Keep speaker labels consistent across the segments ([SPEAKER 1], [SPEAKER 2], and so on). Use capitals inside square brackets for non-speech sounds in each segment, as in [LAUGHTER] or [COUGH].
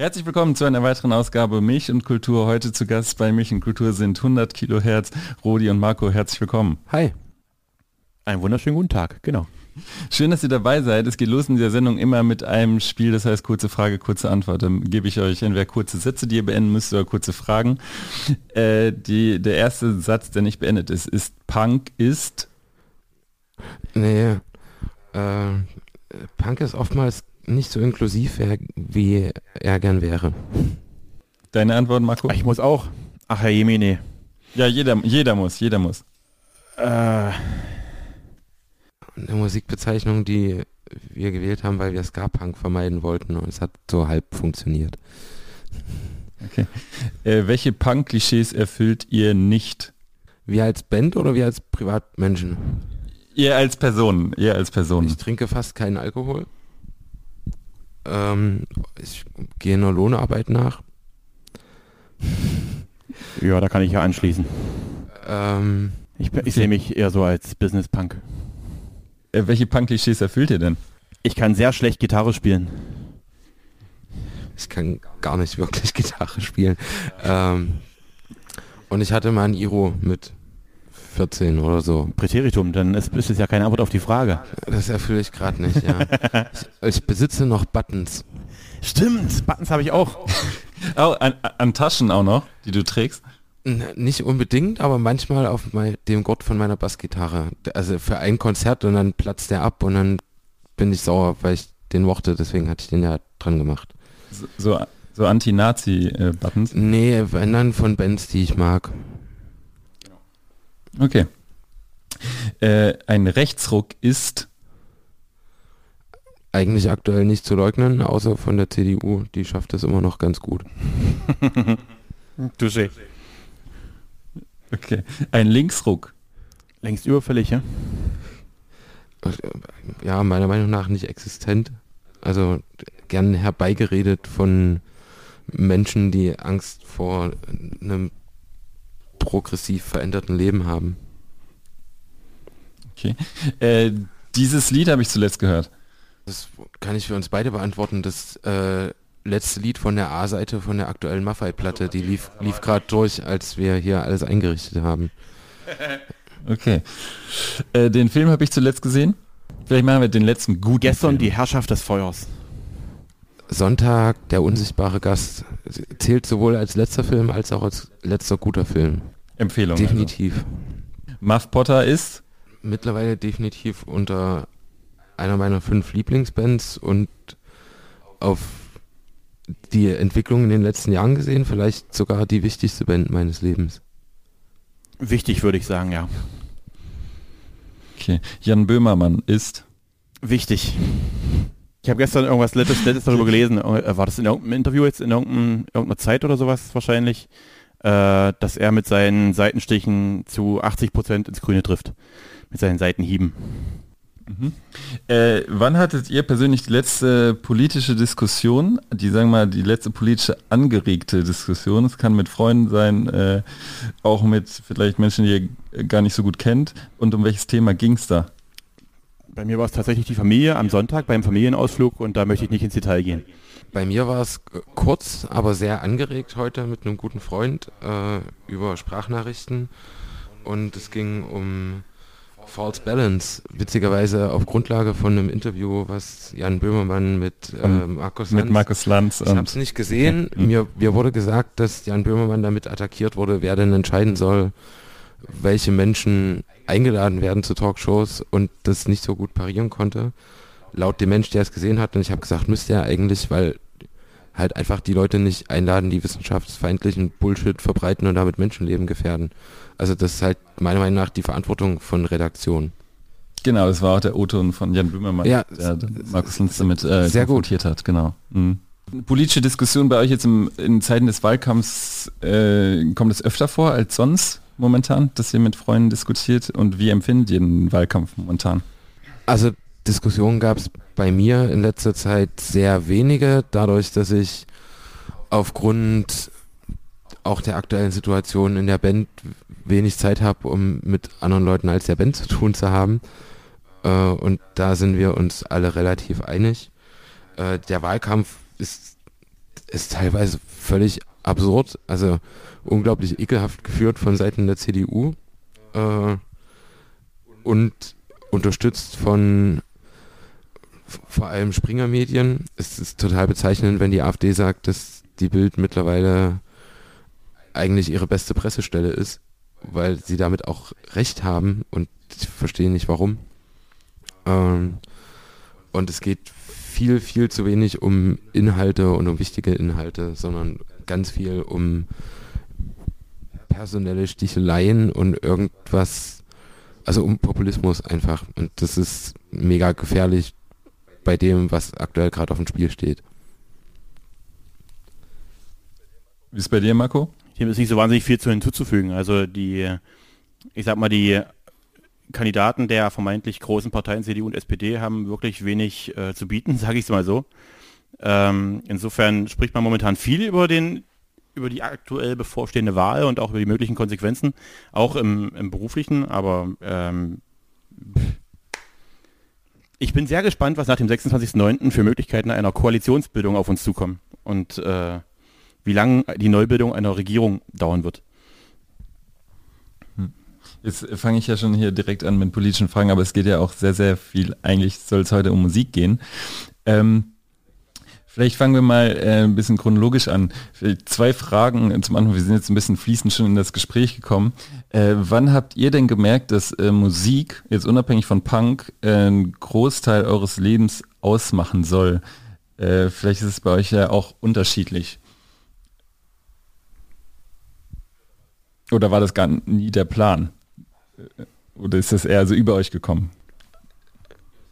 [SPEAKER 1] Herzlich willkommen zu einer weiteren Ausgabe Milch und Kultur. Heute zu Gast bei Milch und Kultur sind 100 Kilohertz. Rodi und Marco, herzlich willkommen.
[SPEAKER 2] Hi. Einen wunderschönen guten Tag, genau.
[SPEAKER 1] Schön, dass ihr dabei seid. Es geht los in dieser Sendung immer mit einem Spiel, das heißt kurze Frage, kurze Antwort. Dann gebe ich euch entweder kurze Sätze, die ihr beenden müsst, oder kurze Fragen. Äh, die, der erste Satz, der nicht beendet ist, ist Punk ist...
[SPEAKER 2] Nee, äh, Punk ist oftmals nicht so inklusiv, wie er gern wäre.
[SPEAKER 1] Deine Antwort, Marco?
[SPEAKER 2] Ich muss auch. Ach, Herr Jemine.
[SPEAKER 1] Ja, jeder, jeder muss, jeder muss. Äh,
[SPEAKER 2] eine Musikbezeichnung, die wir gewählt haben, weil wir Ska-Punk vermeiden wollten und es hat so halb funktioniert.
[SPEAKER 1] Okay. Äh, welche Punk-Klischees erfüllt ihr nicht?
[SPEAKER 2] Wir als Band oder wir als Privatmenschen?
[SPEAKER 1] Ihr als Person, ihr als Person.
[SPEAKER 2] Ich trinke fast keinen Alkohol. Ähm, ich gehe einer Lohnarbeit nach. [LAUGHS]
[SPEAKER 3] Ja, da kann ich ja anschließen.
[SPEAKER 2] Ähm,
[SPEAKER 3] ich, ich sehe mich eher so als Business-Punk.
[SPEAKER 1] Äh, welche Punk-Klischees erfüllt ihr denn?
[SPEAKER 3] Ich kann sehr schlecht Gitarre spielen.
[SPEAKER 2] Ich kann gar nicht wirklich [LAUGHS] Gitarre spielen. Ähm, und ich hatte mal ein Iro mit 14 oder so.
[SPEAKER 3] Präteritum, dann ist, ist es ja keine Antwort auf die Frage.
[SPEAKER 2] Das erfülle ich gerade nicht, ja. [LAUGHS] ich, ich, besitze noch Buttons.
[SPEAKER 3] Stimmt, Buttons habe ich auch.
[SPEAKER 1] oh, an, an, Taschen auch noch, die du trägst?
[SPEAKER 2] Nicht unbedingt, aber manchmal auf mein, dem Gurt von meiner Bassgitarre. Also für ein Konzert und dann platzt der ab und dann bin ich sauer, weil ich den mochte, deswegen hatte ich den ja dran gemacht.
[SPEAKER 1] So, so, so Anti-Nazi-Buttons?
[SPEAKER 2] Nee, wenn dann von Bands, die ich mag.
[SPEAKER 1] Okay. Äh, ein Rechtsruck ist
[SPEAKER 2] eigentlich aktuell nicht zu leugnen, außer von der CDU. Die schafft es immer noch ganz gut. [LAUGHS]
[SPEAKER 3] Touché.
[SPEAKER 1] Okay. Ein Linksruck.
[SPEAKER 3] Längst überfällig, ja?
[SPEAKER 2] Ja, meiner Meinung nach nicht existent. Also gern herbeigeredet von Menschen, die Angst vor einem progressiv veränderten Leben haben.
[SPEAKER 1] Okay. Äh, dieses Lied habe ich zuletzt gehört.
[SPEAKER 2] Das kann ich für uns beide beantworten. Das äh, letzte Lied von der A-Seite von der aktuellen Maffei-Platte, die lief, lief gerade durch, als wir hier alles eingerichtet haben. [LAUGHS]
[SPEAKER 1] Okay. Äh, den Film habe ich zuletzt gesehen. Vielleicht machen wir den letzten gut.
[SPEAKER 3] Gestern Film. die Herrschaft des Feuers.
[SPEAKER 2] Sonntag, der unsichtbare Gast, zählt sowohl als letzter Film als auch als letzter guter Film.
[SPEAKER 1] Empfehlung.
[SPEAKER 2] Definitiv.
[SPEAKER 1] Also. Muff Potter ist?
[SPEAKER 2] Mittlerweile definitiv unter einer meiner fünf Lieblingsbands und auf die Entwicklung in den letzten Jahren gesehen, vielleicht sogar die wichtigste Band meines Lebens.
[SPEAKER 3] Wichtig würde ich sagen, ja.
[SPEAKER 1] Okay. Jan Böhmermann ist?
[SPEAKER 3] Wichtig. Ich habe gestern irgendwas Letztes, Letztes [LAUGHS] darüber gelesen. Äh, war das in irgendeinem Interview jetzt in irgendeiner Zeit oder sowas wahrscheinlich, äh, dass er mit seinen Seitenstichen zu 80 Prozent ins Grüne trifft. Mit seinen Seitenhieben.
[SPEAKER 1] Mhm. Äh, wann hattet ihr persönlich die letzte politische Diskussion, die sagen wir mal die letzte politische angeregte Diskussion, es kann mit Freunden sein, äh, auch mit vielleicht Menschen, die ihr gar nicht so gut kennt, und um welches Thema ging es da?
[SPEAKER 3] Bei mir war es tatsächlich die Familie am Sonntag beim Familienausflug und da möchte ich nicht ins Detail gehen.
[SPEAKER 2] Bei mir war es kurz, aber sehr angeregt heute mit einem guten Freund äh, über Sprachnachrichten und es ging um False Balance, witzigerweise auf Grundlage von einem Interview, was Jan Böhmermann mit äh, Markus
[SPEAKER 1] Lanz. Mit Markus Lanz.
[SPEAKER 2] Ich habe es nicht gesehen. Mir, mir wurde gesagt, dass Jan Böhmermann damit attackiert wurde, wer denn entscheiden soll, welche Menschen eingeladen werden zu Talkshows und das nicht so gut parieren konnte. Laut dem Mensch, der es gesehen hat, und ich habe gesagt, müsste er eigentlich, weil halt einfach die Leute nicht einladen, die wissenschaftsfeindlichen Bullshit verbreiten und damit Menschenleben gefährden. Also das ist halt meiner Meinung nach die Verantwortung von Redaktion.
[SPEAKER 1] Genau, das war auch der O-Ton von Jan Böhmermann,
[SPEAKER 2] ja,
[SPEAKER 1] der Markus Linz damit äh,
[SPEAKER 2] sehr
[SPEAKER 1] konfrontiert hat, genau. Mhm. Politische Diskussion bei euch jetzt im, in Zeiten des Wahlkampfs, äh, kommt es öfter vor als sonst? Momentan, dass ihr mit Freunden diskutiert und wie empfindet ihr den Wahlkampf momentan?
[SPEAKER 2] Also Diskussionen gab es bei mir in letzter Zeit sehr wenige, dadurch, dass ich aufgrund auch der aktuellen Situation in der Band wenig Zeit habe, um mit anderen Leuten als der Band zu tun zu haben. Äh, und da sind wir uns alle relativ einig. Äh, der Wahlkampf ist ist teilweise völlig absurd, also unglaublich ekelhaft geführt von Seiten der CDU äh, und unterstützt von vor allem Springer Medien. Es ist total bezeichnend, wenn die AfD sagt, dass die Bild mittlerweile eigentlich ihre beste Pressestelle ist, weil sie damit auch recht haben und ich verstehe nicht warum. Ähm, und es geht viel, viel zu wenig um Inhalte und um wichtige Inhalte, sondern ganz viel um personelle Sticheleien und irgendwas, also um Populismus einfach. Und das ist mega gefährlich bei dem, was aktuell gerade auf dem Spiel steht.
[SPEAKER 1] Wie ist bei dir, Marco?
[SPEAKER 3] Dem ist nicht so wahnsinnig viel zu hinzuzufügen. Also die, ich sag mal, die Kandidaten der vermeintlich großen Parteien CDU und SPD haben wirklich wenig äh, zu bieten, [LAUGHS] sage ich es mal so. Ähm, insofern spricht man momentan viel über den über die aktuell bevorstehende Wahl und auch über die möglichen Konsequenzen, auch im, im beruflichen, aber ähm, ich bin sehr gespannt, was nach dem 26.09. für Möglichkeiten einer Koalitionsbildung auf uns zukommen und äh, wie lange die Neubildung einer Regierung dauern wird.
[SPEAKER 1] Jetzt fange ich ja schon hier direkt an mit politischen Fragen, aber es geht ja auch sehr, sehr viel, eigentlich soll es heute um Musik gehen. Ähm, vielleicht fangen wir mal äh, ein bisschen chronologisch an. Zwei Fragen zum Anfang, wir sind jetzt ein bisschen fließend schon in das Gespräch gekommen. Äh, wann habt ihr denn gemerkt, dass äh, Musik, jetzt unabhängig von Punk, äh, einen Großteil eures Lebens ausmachen soll? Äh, vielleicht ist es bei euch ja auch unterschiedlich. Oder war das gar nie der Plan? Oder ist das eher so über euch gekommen?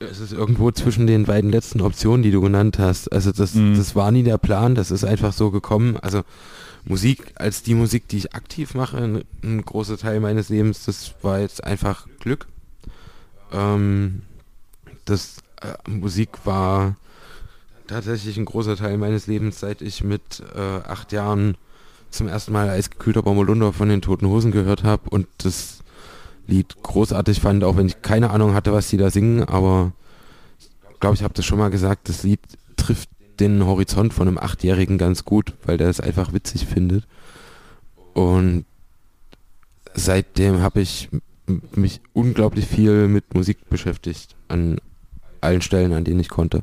[SPEAKER 2] Es ist irgendwo zwischen den beiden letzten Optionen, die du genannt hast. Also das, mhm. das war nie der Plan, das ist einfach so gekommen. Also Musik als die Musik, die ich aktiv mache, ein, großer Teil meines Lebens, das war jetzt einfach Glück. Ähm, das äh, Musik war tatsächlich ein großer Teil meines Lebens, seit ich mit äh, acht Jahren zum ersten Mal Eisgekühlter Bommelunder von den Toten Hosen gehört habe und das Lied großartig fand, auch wenn ich keine Ahnung hatte, was die da singen, aber ich glaube, ich habe das schon mal gesagt, das Lied trifft den Horizont von einem Achtjährigen ganz gut, weil der es einfach witzig findet. Und seitdem habe ich mich unglaublich viel mit Musik beschäftigt, an allen Stellen, an denen ich konnte.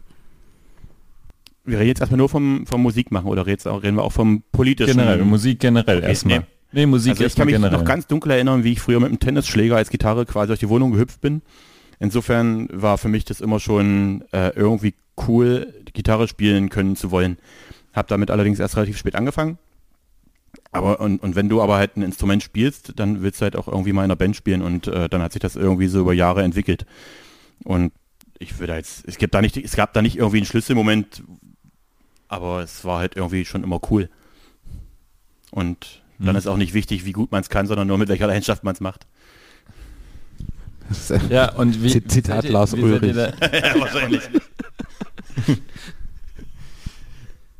[SPEAKER 3] Wir reden jetzt erstmal nur vom, vom Musikmachen oder reden wir auch vom politischen?
[SPEAKER 1] Generell, Musik generell okay, erstmal. Nee.
[SPEAKER 3] Musik also ich kann mich generell. noch ganz dunkel erinnern, wie ich früher mit einem Tennisschläger als Gitarre quasi durch die Wohnung gehüpft bin. Insofern war für mich das immer schon äh, irgendwie cool, Gitarre spielen können zu wollen. Hab damit allerdings erst relativ spät angefangen. Aber und, und wenn du aber halt ein Instrument spielst, dann willst du halt auch irgendwie mal in einer Band spielen und äh, dann hat sich das irgendwie so über Jahre entwickelt. Und ich würde jetzt, es gibt da nicht, es gab da nicht irgendwie einen Schlüsselmoment, aber es war halt irgendwie schon immer cool. Und dann hm. ist auch nicht wichtig, wie gut man es kann, sondern nur mit welcher Leidenschaft man es macht.
[SPEAKER 2] Ja, und wie, Zitat Lars Ulrich. [LAUGHS] ja, wahrscheinlich. [LAUGHS]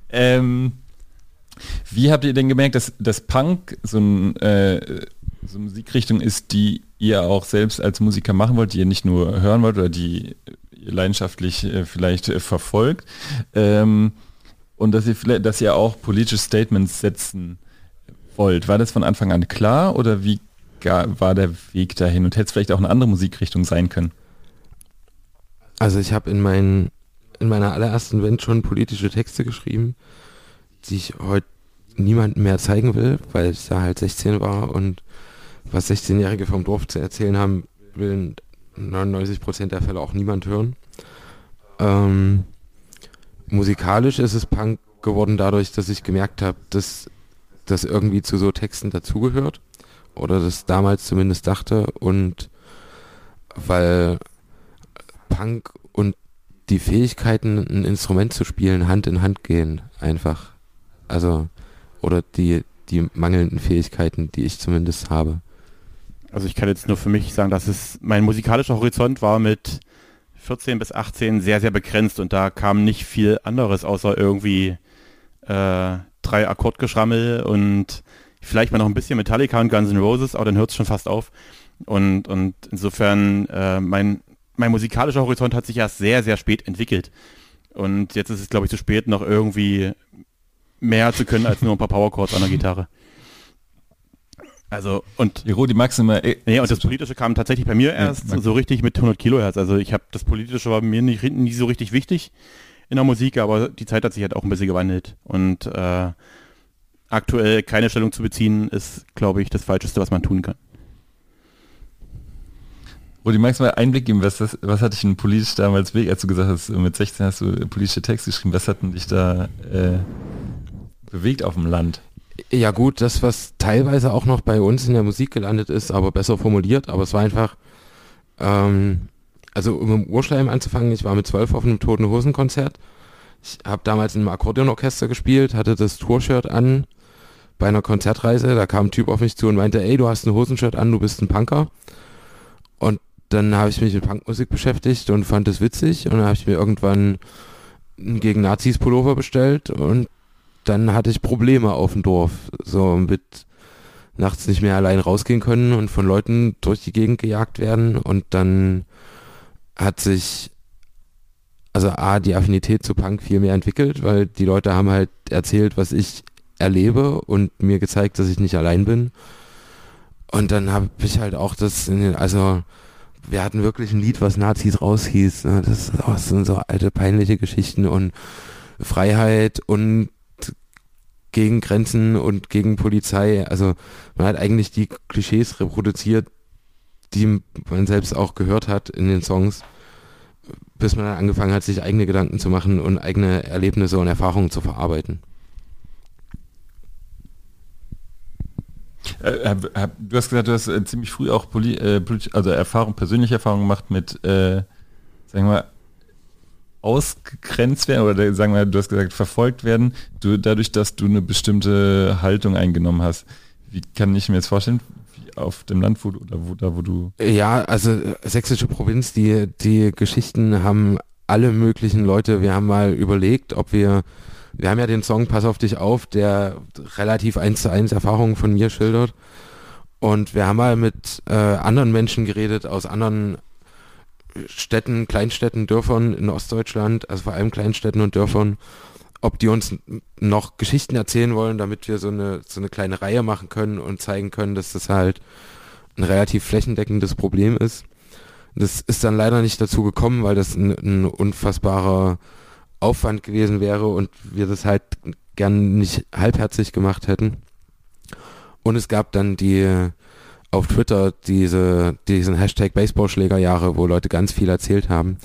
[SPEAKER 1] ähm, wie habt ihr denn gemerkt, dass das Punk so, ein, äh, so eine Musikrichtung ist, die ihr auch selbst als Musiker machen wollt, die ihr nicht nur hören wollt oder die ihr leidenschaftlich äh, vielleicht äh, verfolgt ähm, und dass ihr vielleicht, dass ihr auch politische Statements setzen wollt. War das von Anfang an klar oder wie war der Weg dahin und hätte es vielleicht auch eine andere Musikrichtung sein können?
[SPEAKER 2] Also ich habe in, mein, in meiner allerersten Band schon politische Texte geschrieben, die ich heute niemandem mehr zeigen will, weil ich da halt 16 war und was 16-Jährige vom Dorf zu erzählen haben, will 99% der Fälle auch niemand hören. Ähm, musikalisch ist es Punk geworden dadurch, dass ich gemerkt habe, dass das irgendwie zu so Texten dazugehört oder das damals zumindest dachte und weil Punk und die Fähigkeiten, ein Instrument zu spielen, Hand in Hand gehen, einfach. Also, oder die, die mangelnden Fähigkeiten, die ich zumindest habe.
[SPEAKER 3] Also ich kann jetzt nur für mich sagen, dass es mein musikalischer Horizont war mit 14 bis 18 sehr, sehr begrenzt und da kam nicht viel anderes außer irgendwie äh, drei Akkordgeschrammel und vielleicht mal noch ein bisschen Metallica und Guns N' Roses, aber dann hört es schon fast auf. Und, und insofern, äh, mein, mein musikalischer Horizont hat sich erst sehr, sehr spät entwickelt. Und jetzt ist es, glaube ich, zu spät, noch irgendwie mehr zu können als nur ein paar Powerchords an der Gitarre. Also und
[SPEAKER 1] Die Rudi Maxima, äh,
[SPEAKER 3] nee, und das Politische kam tatsächlich bei mir erst
[SPEAKER 1] danke.
[SPEAKER 3] so richtig mit 100 Kilohertz. Also ich habe das Politische war mir nicht, nie so richtig wichtig in der Musik, aber die Zeit hat sich halt auch ein bisschen gewandelt und äh, aktuell keine Stellung zu beziehen ist, glaube ich, das Falscheste, was man tun kann.
[SPEAKER 1] Rudi, magst du mal Einblick geben, was, das, was hat dich denn politisch damals weg, als du gesagt hast, mit 16 hast du politische Texte geschrieben, was hat denn dich da äh, bewegt auf dem Land?
[SPEAKER 2] Ja gut, das, was teilweise auch noch bei uns in der Musik gelandet ist, aber besser formuliert, aber es war einfach, ähm, also um im Urschleim anzufangen, ich war mit zwölf auf einem Toten Hosen Konzert. Ich habe damals in einem Akkordeonorchester gespielt, hatte das Tourshirt an bei einer Konzertreise. Da kam ein Typ auf mich zu und meinte, ey, du hast ein Hosenshirt an, du bist ein Punker. Und dann habe ich mich mit Punkmusik beschäftigt und fand es witzig. Und dann habe ich mir irgendwann einen gegen Nazis Pullover bestellt und dann hatte ich Probleme auf dem Dorf. So mit nachts nicht mehr allein rausgehen können und von Leuten durch die Gegend gejagt werden. Und dann hat sich also A, die Affinität zu Punk viel mehr entwickelt, weil die Leute haben halt erzählt, was ich erlebe und mir gezeigt, dass ich nicht allein bin. Und dann habe ich halt auch das, den, also wir hatten wirklich ein Lied, was Nazis raushieß. Ne? Das, das sind so alte peinliche Geschichten und Freiheit und gegen Grenzen und gegen Polizei. Also man hat eigentlich die Klischees reproduziert, die man selbst auch gehört hat in den Songs, bis man dann angefangen hat, sich eigene Gedanken zu machen und eigene Erlebnisse und Erfahrungen zu verarbeiten.
[SPEAKER 1] Äh, hab, hab, du hast gesagt, du hast äh, ziemlich früh auch poli äh, also Erfahrung, persönliche Erfahrung gemacht mit, äh, sagen wir ausgegrenzt werden oder sagen wir, du hast gesagt, verfolgt werden, du, dadurch, dass du eine bestimmte Haltung eingenommen hast. Wie kann ich mir jetzt vorstellen, auf dem Land, wo oder wo, da wo du
[SPEAKER 2] Ja, also äh, sächsische Provinz, die, die Geschichten haben alle möglichen Leute. Wir haben mal überlegt, ob wir, wir haben ja den Song Pass auf dich auf, der relativ eins zu eins Erfahrungen von mir schildert. Und wir haben mal mit äh, anderen Menschen geredet aus anderen Städten, Kleinstädten, Dörfern in Ostdeutschland, also vor allem Kleinstädten und Dörfern, ob die uns noch Geschichten erzählen wollen, damit wir so eine, so eine kleine Reihe machen können und zeigen können, dass das halt ein relativ flächendeckendes Problem ist. Das ist dann leider nicht dazu gekommen, weil das ein, ein unfassbarer Aufwand gewesen wäre und wir das halt gern nicht halbherzig gemacht hätten. Und es gab dann die auf Twitter diese, diesen Hashtag Baseballschlägerjahre, wo Leute ganz viel erzählt haben.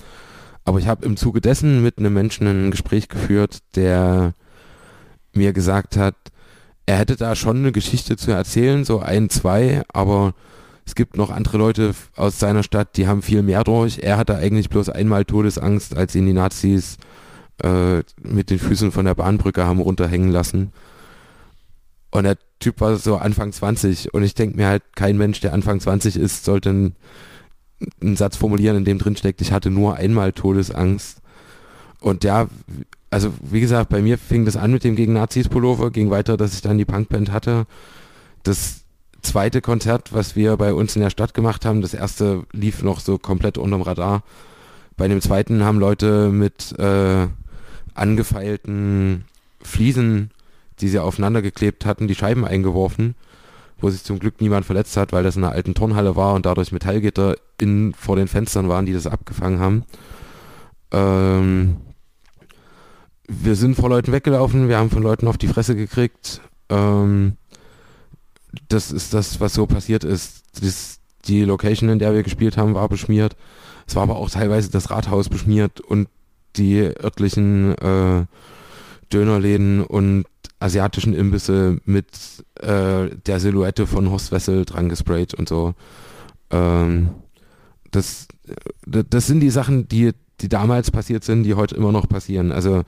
[SPEAKER 2] Aber ich habe im Zuge dessen mit einem Menschen ein Gespräch geführt, der mir gesagt hat, er hätte da schon eine Geschichte zu erzählen, so ein, zwei, aber es gibt noch andere Leute aus seiner Stadt, die haben viel mehr durch. Er hatte eigentlich bloß einmal Todesangst, als ihn die Nazis äh, mit den Füßen von der Bahnbrücke haben runterhängen lassen. Und der Typ war so Anfang 20 und ich denke mir halt, kein Mensch, der Anfang 20 ist, sollte einen, einen Satz formulieren, in dem drin steckt, ich hatte nur einmal Todesangst. Und ja, also wie gesagt, bei mir fing das an mit dem gegen Nazis Pullover, ging weiter, dass ich dann die Punkband hatte. Das zweite Konzert, was wir bei uns in der Stadt gemacht haben, das erste lief noch so komplett unterm Radar. Bei dem zweiten haben Leute mit äh, angefeilten Fliesen, die sie aufeinander geklebt hatten, die Scheiben eingeworfen, wo sich zum Glück niemand verletzt hat, weil das in einer alten Turnhalle war und dadurch Metallgitter in, vor den Fenstern waren, die das abgefangen haben. Ähm, wir sind vor Leuten weggelaufen, wir haben von Leuten auf die Fresse gekriegt. Ähm, das ist das, was so passiert ist. Das, die Location, in der wir gespielt haben, war beschmiert. Es war aber auch teilweise das Rathaus beschmiert und die örtlichen äh, Dönerläden und asiatischen Imbisse mit äh, der Silhouette von Horst Wessel dran gesprayt und so. Ähm, das, das sind die Sachen, die, die damals passiert sind, die heute immer noch passieren. Also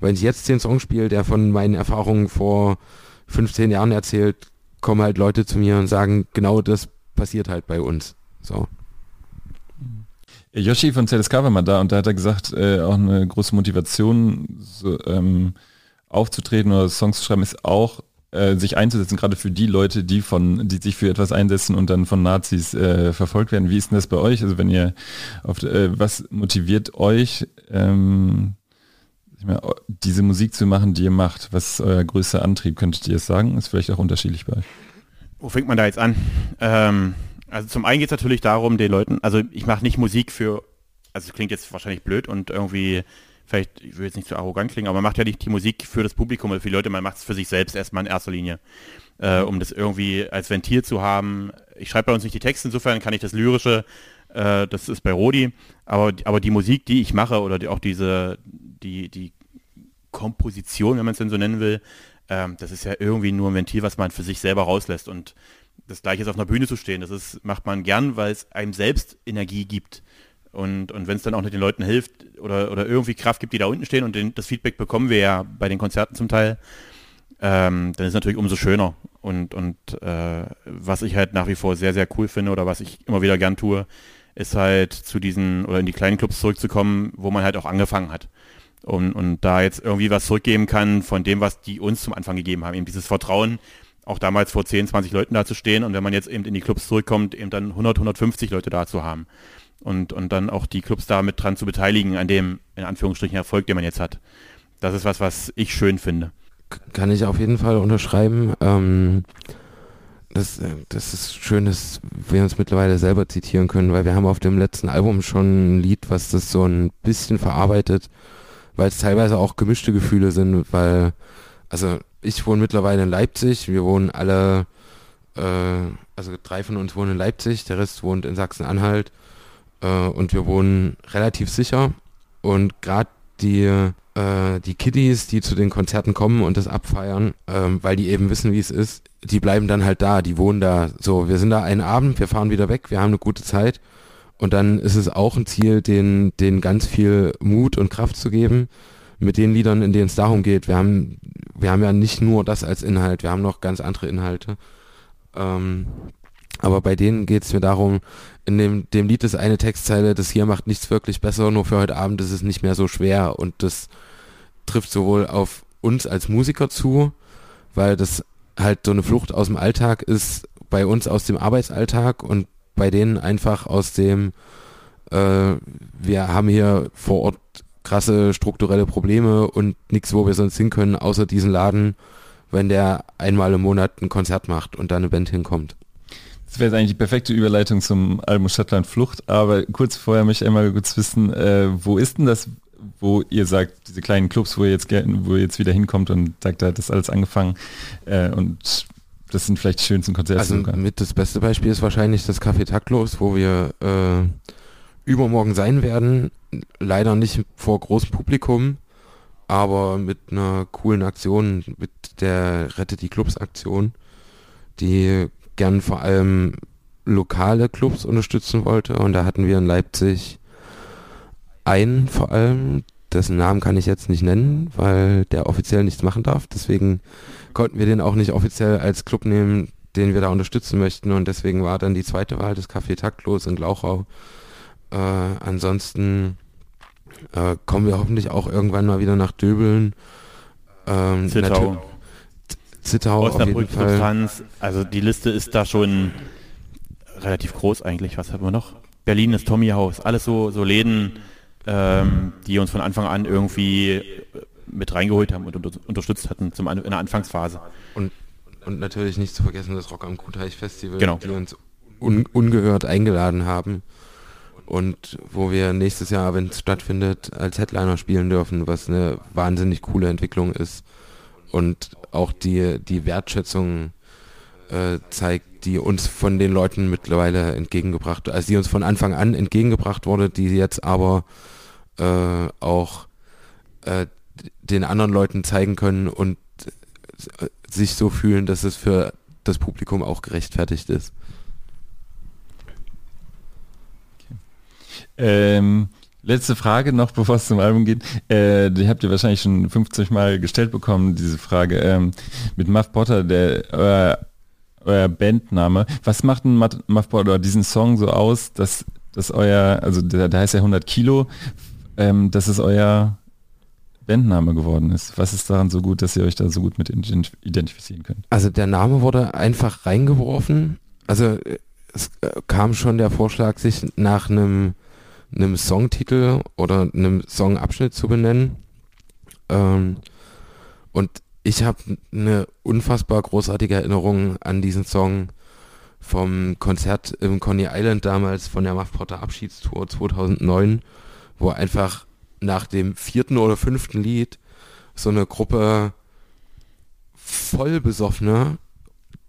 [SPEAKER 2] wenn ich jetzt den Song spiele, der von meinen Erfahrungen vor 15 Jahren erzählt, kommen halt Leute zu mir und sagen, genau das passiert halt bei uns. So.
[SPEAKER 1] Yoshi von ZSK war mal da und da hat er gesagt, äh, auch eine große Motivation so, ähm, aufzutreten oder Songs zu schreiben ist auch äh, sich einzusetzen, gerade für die Leute, die von, die sich für etwas einsetzen und dann von Nazis äh, verfolgt werden. Wie ist denn das bei euch? Also wenn ihr auf äh, was motiviert euch ähm, diese Musik zu machen, die ihr macht, was ist euer größter Antrieb? Könntet ihr es sagen? Ist vielleicht auch unterschiedlich bei euch.
[SPEAKER 3] Wo fängt man da jetzt an? Ähm, also zum einen geht es natürlich darum, den Leuten, also ich mache nicht Musik für, also es klingt jetzt wahrscheinlich blöd und irgendwie, vielleicht, ich will jetzt nicht zu arrogant klingen, aber man macht ja nicht die Musik für das Publikum oder für die Leute, man macht es für sich selbst erstmal in erster Linie, äh, um das irgendwie als Ventil zu haben. Ich schreibe bei uns nicht die Texte, insofern kann ich das Lyrische, äh, das ist bei Rodi, aber, aber die Musik, die ich mache oder die, auch diese, die, die Komposition, wenn man es denn so nennen will, ähm, das ist ja irgendwie nur ein Ventil, was man für sich selber rauslässt und das gleiche ist auf einer Bühne zu stehen. Das ist, macht man gern, weil es einem selbst Energie gibt. Und, und wenn es dann auch nicht den Leuten hilft oder, oder irgendwie Kraft gibt, die da unten stehen und den, das Feedback bekommen wir ja bei den Konzerten zum Teil, ähm, dann ist es natürlich umso schöner. Und, und äh, was ich halt nach wie vor sehr, sehr cool finde oder was ich immer wieder gern tue, ist halt zu diesen oder in die kleinen Clubs zurückzukommen, wo man halt auch angefangen hat. Und, und da jetzt irgendwie was zurückgeben kann von dem, was die uns zum Anfang gegeben haben. Eben dieses Vertrauen, auch damals vor 10, 20 Leuten da zu stehen und wenn man jetzt eben in die Clubs zurückkommt, eben dann 100, 150 Leute da zu haben und, und dann auch die Clubs da mit dran zu beteiligen an dem, in Anführungsstrichen, Erfolg, den man jetzt hat. Das ist was, was ich schön finde.
[SPEAKER 2] Kann ich auf jeden Fall unterschreiben. Ähm, das, das ist schön, dass wir uns mittlerweile selber zitieren können, weil wir haben auf dem letzten Album schon ein Lied, was das so ein bisschen verarbeitet, weil es teilweise auch gemischte Gefühle sind, weil, also ich wohne mittlerweile in Leipzig, wir wohnen alle, äh, also drei von uns wohnen in Leipzig, der Rest wohnt in Sachsen-Anhalt äh, und wir wohnen relativ sicher. Und gerade die, äh, die Kiddies, die zu den Konzerten kommen und das abfeiern, ähm, weil die eben wissen, wie es ist, die bleiben dann halt da, die wohnen da. So, wir sind da einen Abend, wir fahren wieder weg, wir haben eine gute Zeit. Und dann ist es auch ein Ziel, denen, denen ganz viel Mut und Kraft zu geben mit den Liedern, in denen es darum geht. Wir haben, wir haben ja nicht nur das als Inhalt, wir haben noch ganz andere Inhalte. Ähm, aber bei denen geht es mir darum, in dem, dem Lied ist eine Textzeile, das hier macht nichts wirklich besser, nur für heute Abend ist es nicht mehr so schwer und das trifft sowohl auf uns als Musiker zu, weil das halt so eine Flucht aus dem Alltag ist, bei uns aus dem Arbeitsalltag und bei denen einfach aus dem, äh, wir haben hier vor Ort krasse strukturelle Probleme und nichts, wo wir sonst hin können, außer diesen Laden, wenn der einmal im Monat ein Konzert macht und da eine Band hinkommt.
[SPEAKER 1] Das wäre eigentlich die perfekte Überleitung zum Album Stadtland Flucht, aber kurz vorher möchte ich einmal kurz wissen, äh, wo ist denn das, wo ihr sagt, diese kleinen Clubs, wo ihr jetzt, wo ihr jetzt wieder hinkommt und sagt, da hat das alles angefangen äh, und das sind vielleicht die schönsten Konzerte.
[SPEAKER 2] Also mit das beste Beispiel ist wahrscheinlich das Café Taktlos, wo wir äh, übermorgen sein werden. Leider nicht vor großem Publikum, aber mit einer coolen Aktion, mit der Rettet die Clubs Aktion, die gern vor allem lokale Clubs unterstützen wollte. Und da hatten wir in Leipzig einen vor allem, dessen Namen kann ich jetzt nicht nennen, weil der offiziell nichts machen darf. Deswegen konnten wir den auch nicht offiziell als Club nehmen, den wir da unterstützen möchten. Und deswegen war dann die zweite Wahl des Café Taktlos in Glauchau. Äh, ansonsten äh, kommen wir hoffentlich auch irgendwann mal wieder nach Döbeln.
[SPEAKER 3] Ähm, Zittau.
[SPEAKER 2] Zittau Osnabrück, auf.
[SPEAKER 3] Substanz, also die Liste ist da schon relativ groß eigentlich. Was haben wir noch? Berlin ist Tommy House. Alles so, so Läden, ähm, die uns von Anfang an irgendwie mit reingeholt haben und unter, unterstützt hatten zum, in der Anfangsphase.
[SPEAKER 2] Und, und natürlich nicht zu vergessen das Rock am Kuhteich Festival,
[SPEAKER 3] genau.
[SPEAKER 2] die uns un, ungehört eingeladen haben und wo wir nächstes Jahr, wenn es stattfindet, als Headliner spielen dürfen, was eine wahnsinnig coole Entwicklung ist und auch die, die Wertschätzung äh, zeigt, die uns von den Leuten mittlerweile entgegengebracht, also die uns von Anfang an entgegengebracht wurde, die jetzt aber äh, auch äh, den anderen Leuten zeigen können und äh, sich so fühlen, dass es für das Publikum auch gerechtfertigt ist.
[SPEAKER 1] Ähm, letzte Frage noch, [LAUGHS] bevor es zum Album geht. Äh, die habt ihr wahrscheinlich schon 50 Mal gestellt bekommen, diese Frage. Ähm, mit Muff Potter, der euer, euer Bandname. Was macht ein Muff Potter diesen Song so aus, dass, dass euer, also der, der heißt ja 100 Kilo, ähm, dass es euer Bandname geworden ist. Was ist daran so gut, dass ihr euch da so gut mit identifizieren könnt?
[SPEAKER 2] Also der Name wurde einfach reingeworfen. Also äh, es äh, kam schon der Vorschlag, sich nach einem einem Songtitel oder einem Songabschnitt zu benennen. Ähm, und ich habe eine unfassbar großartige Erinnerung an diesen Song vom Konzert im Coney Island damals von der Muff Potter Abschiedstour 2009, wo einfach nach dem vierten oder fünften Lied so eine Gruppe voll besoffener,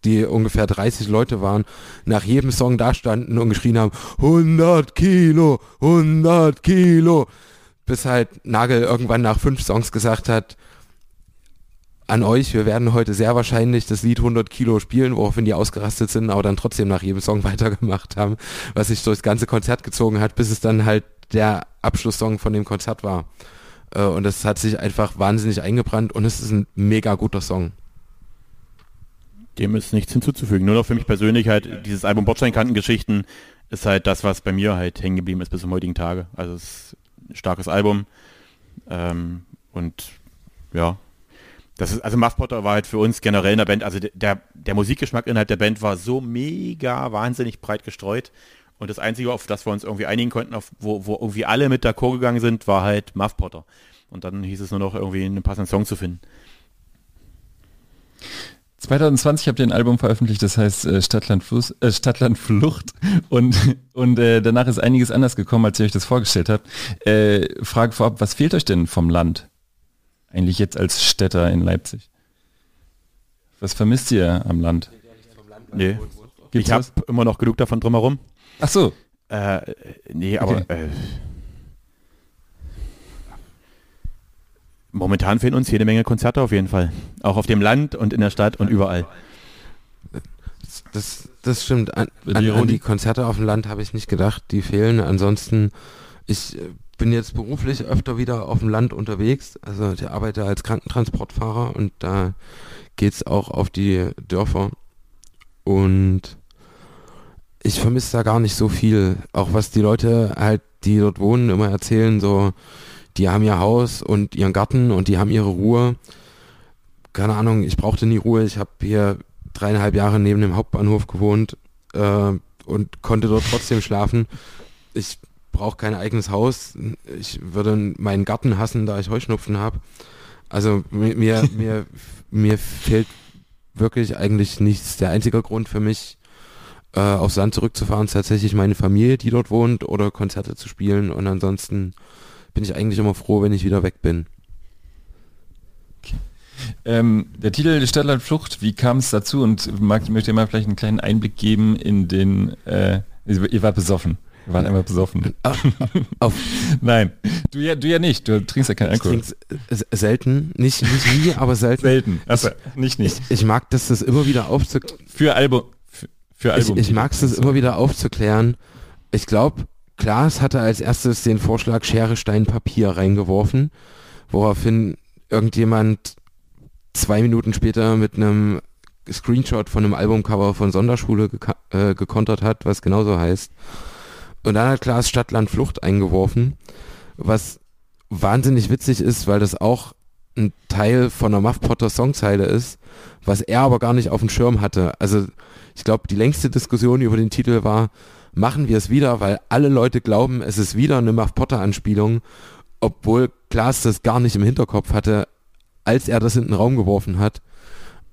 [SPEAKER 2] die ungefähr 30 Leute waren, nach jedem Song da standen und geschrien haben, 100 Kilo, 100 Kilo, bis halt Nagel irgendwann nach fünf Songs gesagt hat, an euch, wir werden heute sehr wahrscheinlich das Lied 100 Kilo spielen, woraufhin die ausgerastet sind, aber dann trotzdem nach jedem Song [LAUGHS] weitergemacht haben, was sich durchs ganze Konzert gezogen hat, bis es dann halt der Abschlusssong von dem Konzert war. Äh, und das hat sich einfach wahnsinnig eingebrannt und es ist ein mega guter Song.
[SPEAKER 3] Dem ist nichts hinzuzufügen. Nur noch für mich persönlich halt dieses Album Bordsteinkantengeschichten ist halt das, was bei mir halt hängen geblieben ist bis zum heutigen Tage. Also es ist ein starkes Album. Ähm, und ja, das ist, also Muff Potter war halt für uns generell in der Band, also der, der Musikgeschmack innerhalb der Band war so mega wahnsinnig breit gestreut. Und das Einzige, auf das wir uns irgendwie einigen konnten, auf, wo, wo irgendwie alle mit der Chor gegangen sind, war halt Muff Potter. Und dann hieß es nur noch irgendwie einen passenden Song zu finden.
[SPEAKER 1] 2020 habt ihr ein Album veröffentlicht, das heißt äh, Stadtland, Fluss, äh, Stadtland Flucht und, und äh, danach ist einiges anders gekommen, als ihr euch das vorgestellt habt. Äh, Frage vorab, was fehlt euch denn vom Land? Eigentlich jetzt als Städter in Leipzig. Was vermisst ihr am Land?
[SPEAKER 3] Nee. Gibt's ich habe immer noch genug davon drumherum.
[SPEAKER 1] Ach so.
[SPEAKER 3] Äh, nee, aber okay. äh, momentan fehlen uns jede Menge Konzerte auf jeden Fall. Auch auf dem Land und in der Stadt und überall.
[SPEAKER 2] Das, das stimmt. An, an, an die Konzerte auf dem Land habe ich nicht gedacht. Die fehlen. Ansonsten, ich äh, bin jetzt beruflich öfter wieder auf dem Land unterwegs. Also ich arbeite als Krankentransportfahrer und da geht es auch auf die Dörfer. Und ich vermisse da gar nicht so viel. Auch was die Leute halt, die dort wohnen, immer erzählen, so, die haben ihr Haus und ihren Garten und die haben ihre Ruhe. Keine Ahnung, ich brauchte nie Ruhe. Ich habe hier dreieinhalb Jahre neben dem Hauptbahnhof gewohnt äh, und konnte dort trotzdem schlafen. Ich brauche kein eigenes Haus. Ich würde meinen Garten hassen, da ich Heuschnupfen habe. Also mir, [LAUGHS] mir, mir fehlt wirklich eigentlich nichts. Der einzige Grund für mich, äh, aufs Land zurückzufahren, ist tatsächlich meine Familie, die dort wohnt, oder Konzerte zu spielen. Und ansonsten bin ich eigentlich immer froh, wenn ich wieder weg bin.
[SPEAKER 1] Ähm, der Titel Stadtland Flucht, wie kam es dazu? Und mag, möchte ihr mal vielleicht einen kleinen Einblick geben in den, äh, ihr wart besoffen. Wir waren einmal besoffen. Ah, auf. [LAUGHS] Nein, du ja, du ja nicht. Du trinkst ja keinen Alkohol. Ich
[SPEAKER 2] trinke selten, nicht, nicht nie, aber selten.
[SPEAKER 1] Selten. Also nicht nicht.
[SPEAKER 2] Ich, ich mag das, das immer wieder aufzuklären.
[SPEAKER 1] Für Album. Für, für Album.
[SPEAKER 2] Ich, ich mag es, das immer wieder aufzuklären. Ich glaube, Klaas hatte als erstes den Vorschlag Schere, Stein, Papier reingeworfen, woraufhin irgendjemand zwei Minuten später mit einem Screenshot von einem Albumcover von Sonderschule äh, gekontert hat, was genauso heißt. Und dann hat Klaas Stadtland Flucht eingeworfen, was wahnsinnig witzig ist, weil das auch ein Teil von der Muff Potter Songzeile ist, was er aber gar nicht auf dem Schirm hatte. Also ich glaube, die längste Diskussion über den Titel war, machen wir es wieder, weil alle Leute glauben, es ist wieder eine Muff Potter Anspielung, obwohl Klaas das gar nicht im Hinterkopf hatte, als er das in den Raum geworfen hat.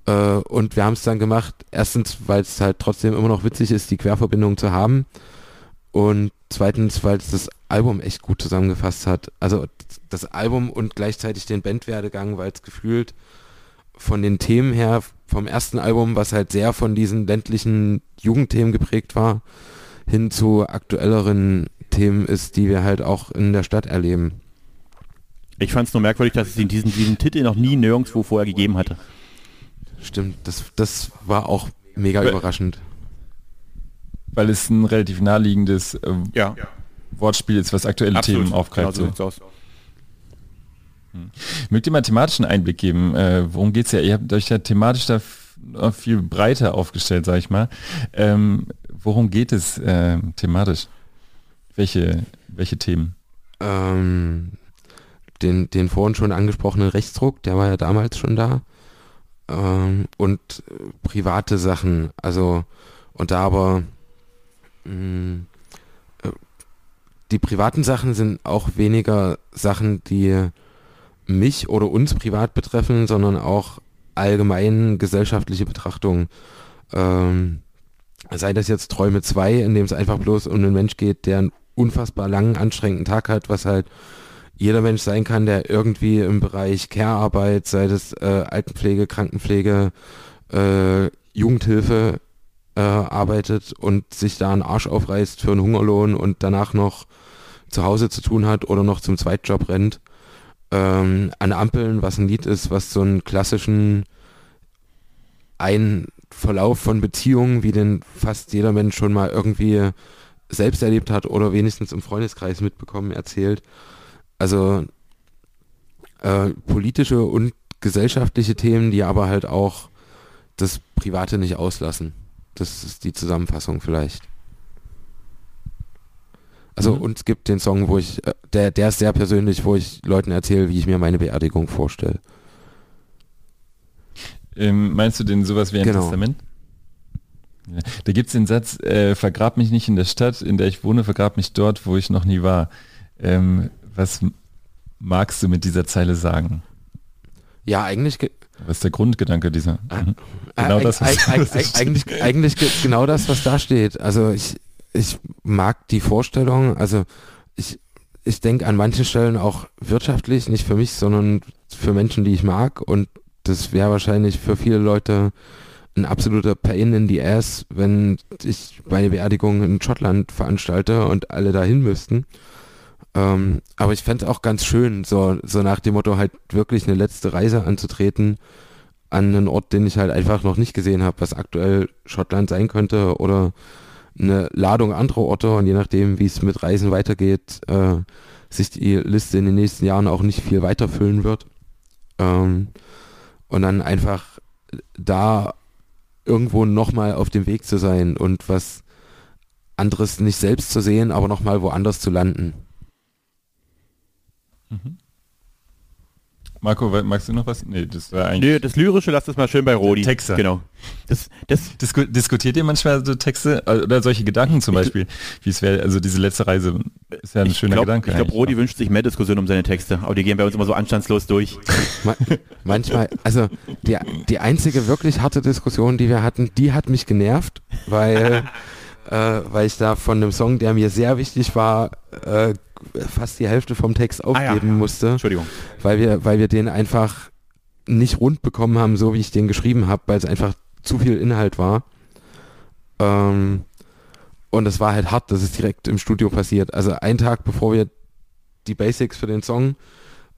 [SPEAKER 2] Äh, und wir haben es dann gemacht, erstens, weil es halt trotzdem immer noch witzig ist, die Querverbindung zu haben. Und zweitens, weil es das Album echt gut zusammengefasst hat. Also das Album und gleichzeitig den Bandwerdegang, weil es gefühlt von den Themen her vom ersten Album, was halt sehr von diesen ländlichen Jugendthemen geprägt war, hin zu aktuelleren Themen ist, die wir halt auch in der Stadt erleben.
[SPEAKER 3] Ich fand es nur merkwürdig, dass es diesen, diesen Titel noch nie nirgendwo vorher gegeben hatte.
[SPEAKER 2] Stimmt, das, das war auch mega weil, überraschend.
[SPEAKER 1] Weil es ein relativ naheliegendes äh, ja. Wortspiel ist, was aktuelle Absolut. Themen aufgreift. Genau so. so. Hm. Mögt ihr mal thematischen Einblick geben? Äh, worum es ja? Ihr habt euch ja thematisch da viel breiter aufgestellt, sag ich mal. Ähm, worum geht es äh, thematisch? Welche, welche Themen?
[SPEAKER 2] Ähm, den, den vorhin schon angesprochenen Rechtsdruck, der war ja damals schon da. Ähm, und äh, private Sachen, also und da aber mm, äh, die privaten Sachen sind auch weniger Sachen, die mich oder uns privat betreffen, sondern auch allgemein gesellschaftliche Betrachtungen. Ähm, sei das jetzt Träume 2, in dem es einfach bloß um einen Mensch geht, der einen unfassbar langen, anstrengenden Tag hat, was halt jeder Mensch sein kann, der irgendwie im Bereich Care-Arbeit, sei das äh, Altenpflege, Krankenpflege, äh, Jugendhilfe äh, arbeitet und sich da einen Arsch aufreißt für einen Hungerlohn und danach noch zu Hause zu tun hat oder noch zum Zweitjob rennt. Ähm, an Ampeln, was ein Lied ist, was so einen klassischen ein Verlauf von Beziehungen, wie den fast jeder Mensch schon mal irgendwie selbst erlebt hat oder wenigstens im Freundeskreis mitbekommen, erzählt. Also äh, politische und gesellschaftliche Themen, die aber halt auch das Private nicht auslassen. Das ist die Zusammenfassung vielleicht. Also mhm. und es gibt den Song, wo ich, äh, der, der ist sehr persönlich, wo ich Leuten erzähle, wie ich mir meine Beerdigung vorstelle.
[SPEAKER 1] Ähm, meinst du denn sowas wie ein genau. Testament? Ja. Da gibt es den Satz, äh, vergrab mich nicht in der Stadt, in der ich wohne, vergrab mich dort, wo ich noch nie war. Ähm, was magst du mit dieser Zeile sagen?
[SPEAKER 2] Ja, eigentlich.
[SPEAKER 1] Was ist der Grundgedanke dieser?
[SPEAKER 2] Ah, mhm. Genau das, was, eigentlich, eigentlich genau das, was da steht. Also ich, ich mag die Vorstellung, also ich, ich denke an manchen Stellen auch wirtschaftlich, nicht für mich, sondern für Menschen, die ich mag. Und das wäre wahrscheinlich für viele Leute ein absoluter Pain in the Ass, wenn ich meine Beerdigung in Schottland veranstalte und alle dahin müssten. Ähm, aber ich fände es auch ganz schön, so, so nach dem Motto halt wirklich eine letzte Reise anzutreten an einen Ort, den ich halt einfach noch nicht gesehen habe, was aktuell Schottland sein könnte oder eine Ladung anderer Orte und je nachdem, wie es mit Reisen weitergeht, äh, sich die Liste in den nächsten Jahren auch nicht viel weiter füllen wird. Ähm, und dann einfach da irgendwo nochmal auf dem Weg zu sein und was anderes nicht selbst zu sehen, aber nochmal woanders zu landen.
[SPEAKER 1] Mhm. Marco, magst du noch was?
[SPEAKER 3] Nee, das war eigentlich. Nee, das Lyrische lasst es mal schön bei Rodi.
[SPEAKER 1] Texte.
[SPEAKER 3] Genau.
[SPEAKER 1] Das, das Disku diskutiert ihr manchmal so Texte äh, oder solche Gedanken zum Beispiel, wie es wäre, also diese letzte Reise ist ja ein schöner
[SPEAKER 3] glaub,
[SPEAKER 1] Gedanke.
[SPEAKER 3] Ich glaube, Rodi wünscht sich mehr Diskussion um seine Texte, aber die gehen bei uns immer so anstandslos durch.
[SPEAKER 2] manchmal, also die, die einzige wirklich harte Diskussion, die wir hatten, die hat mich genervt, weil, [LAUGHS] äh, weil ich da von einem Song, der mir sehr wichtig war, äh, fast die Hälfte vom Text aufgeben ah, ja. musste.
[SPEAKER 3] Entschuldigung.
[SPEAKER 2] Weil wir, weil wir den einfach nicht rund bekommen haben, so wie ich den geschrieben habe, weil es einfach zu viel Inhalt war. Ähm, und es war halt hart, dass es direkt im Studio passiert. Also einen Tag bevor wir die Basics für den Song,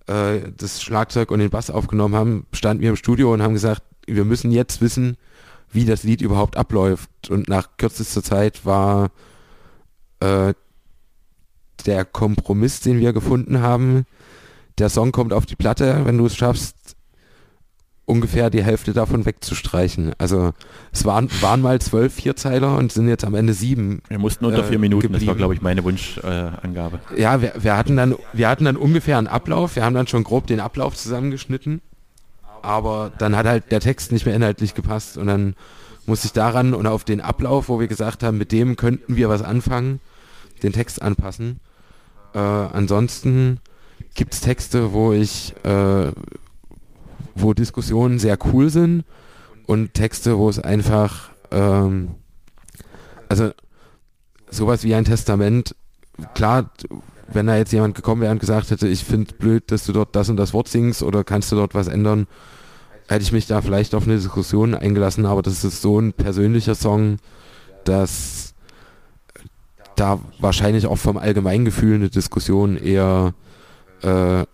[SPEAKER 2] äh, das Schlagzeug und den Bass aufgenommen haben, standen wir im Studio und haben gesagt, wir müssen jetzt wissen, wie das Lied überhaupt abläuft. Und nach kürzester Zeit war äh, der Kompromiss, den wir gefunden haben, der Song kommt auf die Platte, wenn du es schaffst, ungefähr die Hälfte davon wegzustreichen. Also es waren, waren mal zwölf Vierzeiler und sind jetzt am Ende sieben.
[SPEAKER 3] Wir mussten unter vier äh, Minuten, geblieben. das war glaube ich meine Wunschangabe.
[SPEAKER 2] Äh, ja, wir, wir, hatten dann, wir hatten dann ungefähr einen Ablauf, wir haben dann schon grob den Ablauf zusammengeschnitten, aber dann hat halt der Text nicht mehr inhaltlich gepasst und dann musste ich daran und auf den Ablauf, wo wir gesagt haben, mit dem könnten wir was anfangen, den Text anpassen. Äh, ansonsten gibt es Texte, wo ich, äh, wo Diskussionen sehr cool sind und Texte, wo es einfach, ähm, also sowas wie ein Testament, klar, wenn da jetzt jemand gekommen wäre und gesagt hätte, ich finde blöd, dass du dort das und das Wort singst oder kannst du dort was ändern, hätte ich mich da vielleicht auf eine Diskussion eingelassen, aber das ist so ein persönlicher Song, dass da wahrscheinlich auch vom Allgemeingefühl eine Diskussion eher äh,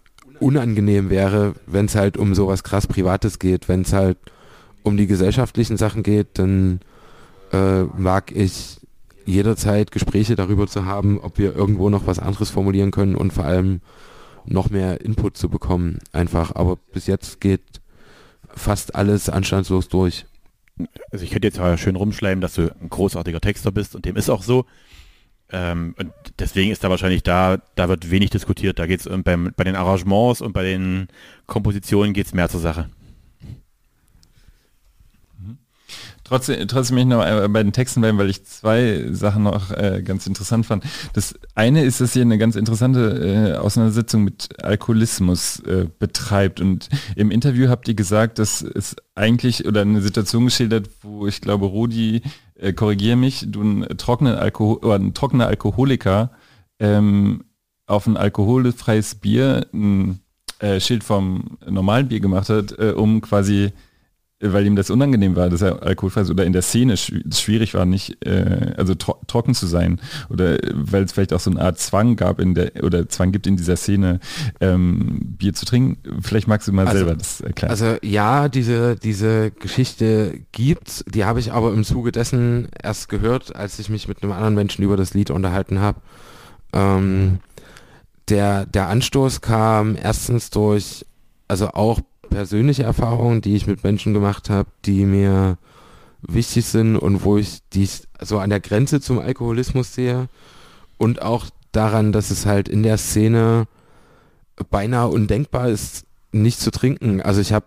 [SPEAKER 2] unangenehm wäre, wenn es halt um sowas krass Privates geht. Wenn es halt um die gesellschaftlichen Sachen geht, dann äh, mag ich jederzeit Gespräche darüber zu haben, ob wir irgendwo noch was anderes formulieren können und vor allem noch mehr Input zu bekommen. Einfach. Aber bis jetzt geht fast alles anstandslos durch.
[SPEAKER 3] Also ich könnte jetzt ja schön rumschleimen, dass du ein großartiger Texter bist und dem ist auch so. Ähm, und deswegen ist da wahrscheinlich da, da wird wenig diskutiert. Da geht es beim, bei den Arrangements und bei den Kompositionen geht es mehr zur Sache.
[SPEAKER 1] Trotzdem, trotzdem mich noch bei den Texten bleiben, weil ich zwei Sachen noch äh, ganz interessant fand. Das eine ist, dass ihr eine ganz interessante äh, Auseinandersetzung mit Alkoholismus äh, betreibt. Und im Interview habt ihr gesagt, dass es eigentlich oder eine Situation geschildert, wo ich glaube, Rudi, äh, korrigiere mich, du ein trockener Alkohol oder ein trockener Alkoholiker ähm, auf ein alkoholfreies Bier ein äh, Schild vom normalen Bier gemacht hat, äh, um quasi weil ihm das unangenehm war, dass er alkoholfrei ist oder in der Szene schwierig war, nicht äh, also tro trocken zu sein oder weil es vielleicht auch so eine Art Zwang gab in der oder Zwang gibt in dieser Szene ähm, Bier zu trinken. Vielleicht magst du mal also, selber das erklären.
[SPEAKER 2] Also ja, diese diese Geschichte gibt's, die habe ich aber im Zuge dessen erst gehört, als ich mich mit einem anderen Menschen über das Lied unterhalten habe. Ähm, der der Anstoß kam erstens durch also auch persönliche Erfahrungen, die ich mit Menschen gemacht habe, die mir wichtig sind und wo ich die so an der Grenze zum Alkoholismus sehe und auch daran, dass es halt in der Szene beinahe undenkbar ist, nicht zu trinken. Also ich habe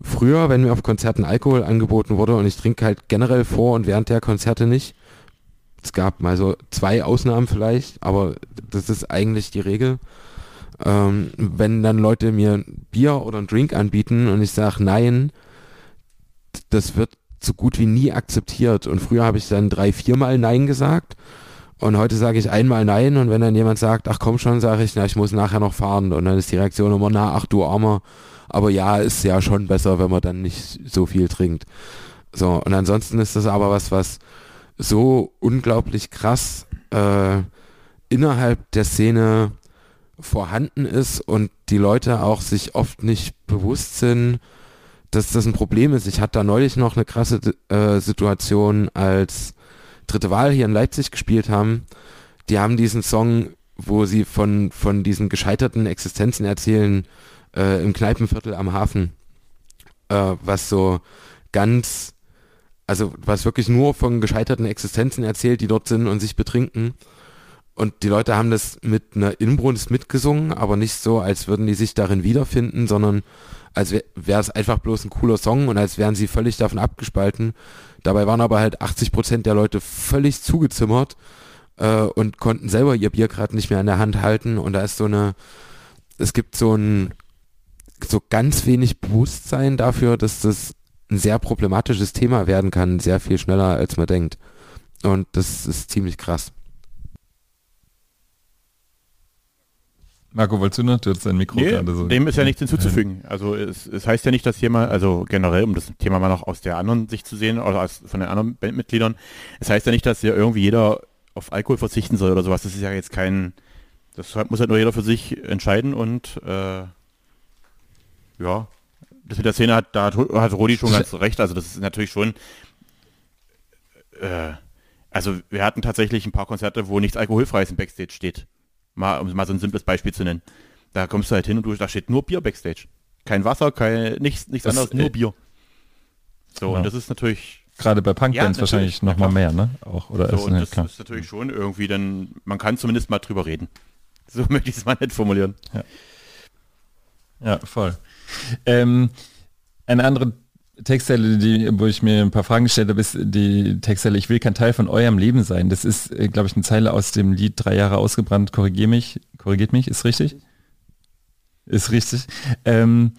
[SPEAKER 2] früher, wenn mir auf Konzerten Alkohol angeboten wurde und ich trinke halt generell vor und während der Konzerte nicht. Es gab mal so zwei Ausnahmen vielleicht, aber das ist eigentlich die Regel ähm, wenn dann Leute mir ein Bier oder ein Drink anbieten und ich sage nein, das wird so gut wie nie akzeptiert. Und früher habe ich dann drei, viermal Nein gesagt. Und heute sage ich einmal Nein und wenn dann jemand sagt, ach komm schon, sage ich, na, ich muss nachher noch fahren. Und dann ist die Reaktion immer, na, ach du Armer. Aber ja, ist ja schon besser, wenn man dann nicht so viel trinkt. So, und ansonsten ist das aber was, was so unglaublich krass äh, innerhalb der Szene vorhanden ist und die Leute auch sich oft nicht bewusst sind, dass das ein Problem ist. Ich hatte da neulich noch eine krasse äh, Situation, als dritte Wahl hier in Leipzig gespielt haben. Die haben diesen Song, wo sie von, von diesen gescheiterten Existenzen erzählen, äh, im Kneipenviertel am Hafen, äh, was so ganz, also was wirklich nur von gescheiterten Existenzen erzählt, die dort sind und sich betrinken. Und die Leute haben das mit einer Inbrunst mitgesungen, aber nicht so, als würden die sich darin wiederfinden, sondern als wäre es einfach bloß ein cooler Song und als wären sie völlig davon abgespalten. Dabei waren aber halt 80 Prozent der Leute völlig zugezimmert äh, und konnten selber ihr Bier gerade nicht mehr in der Hand halten. Und da ist so eine, es gibt so ein, so ganz wenig Bewusstsein dafür, dass das ein sehr problematisches Thema werden kann, sehr viel schneller als man denkt. Und das ist ziemlich krass.
[SPEAKER 1] Marco, wolltest du noch? Du hast dein Mikro
[SPEAKER 3] nee, gerade so. Dem ist ja nichts hinzuzufügen. Also es, es heißt ja nicht, dass jemand, also generell, um das Thema mal noch aus der anderen Sicht zu sehen, oder aus, von den anderen Bandmitgliedern, es heißt ja nicht, dass ja irgendwie jeder auf Alkohol verzichten soll oder sowas. Das ist ja jetzt kein, das muss halt nur jeder für sich entscheiden und äh, ja, das mit der Szene hat, da hat, hat Rodi schon ganz recht. Also das ist natürlich schon, äh, also wir hatten tatsächlich ein paar Konzerte, wo nichts Alkoholfreies im Backstage steht. Mal, um mal so ein simples Beispiel zu nennen. Da kommst du halt hin und du, da steht nur Bier Backstage. Kein Wasser, kein, nichts, nichts das, anderes, nur äh, Bier. So, genau. und das ist natürlich.
[SPEAKER 1] Gerade bei Punkbands ja, wahrscheinlich noch mal mehr, ne? Auch, oder
[SPEAKER 3] so, das klar. ist natürlich schon irgendwie dann, man kann zumindest mal drüber reden. [LAUGHS] So möchte ich es mal nicht formulieren.
[SPEAKER 1] Ja, ja voll. Ähm, eine andere Textzeile, die, wo ich mir ein paar Fragen gestellt habe, ist die Textzeile, ich will kein Teil von eurem Leben sein. Das ist, äh, glaube ich, eine Zeile aus dem Lied Drei Jahre ausgebrannt, korrigier mich, korrigiert mich, ist richtig? Ist richtig. Ähm,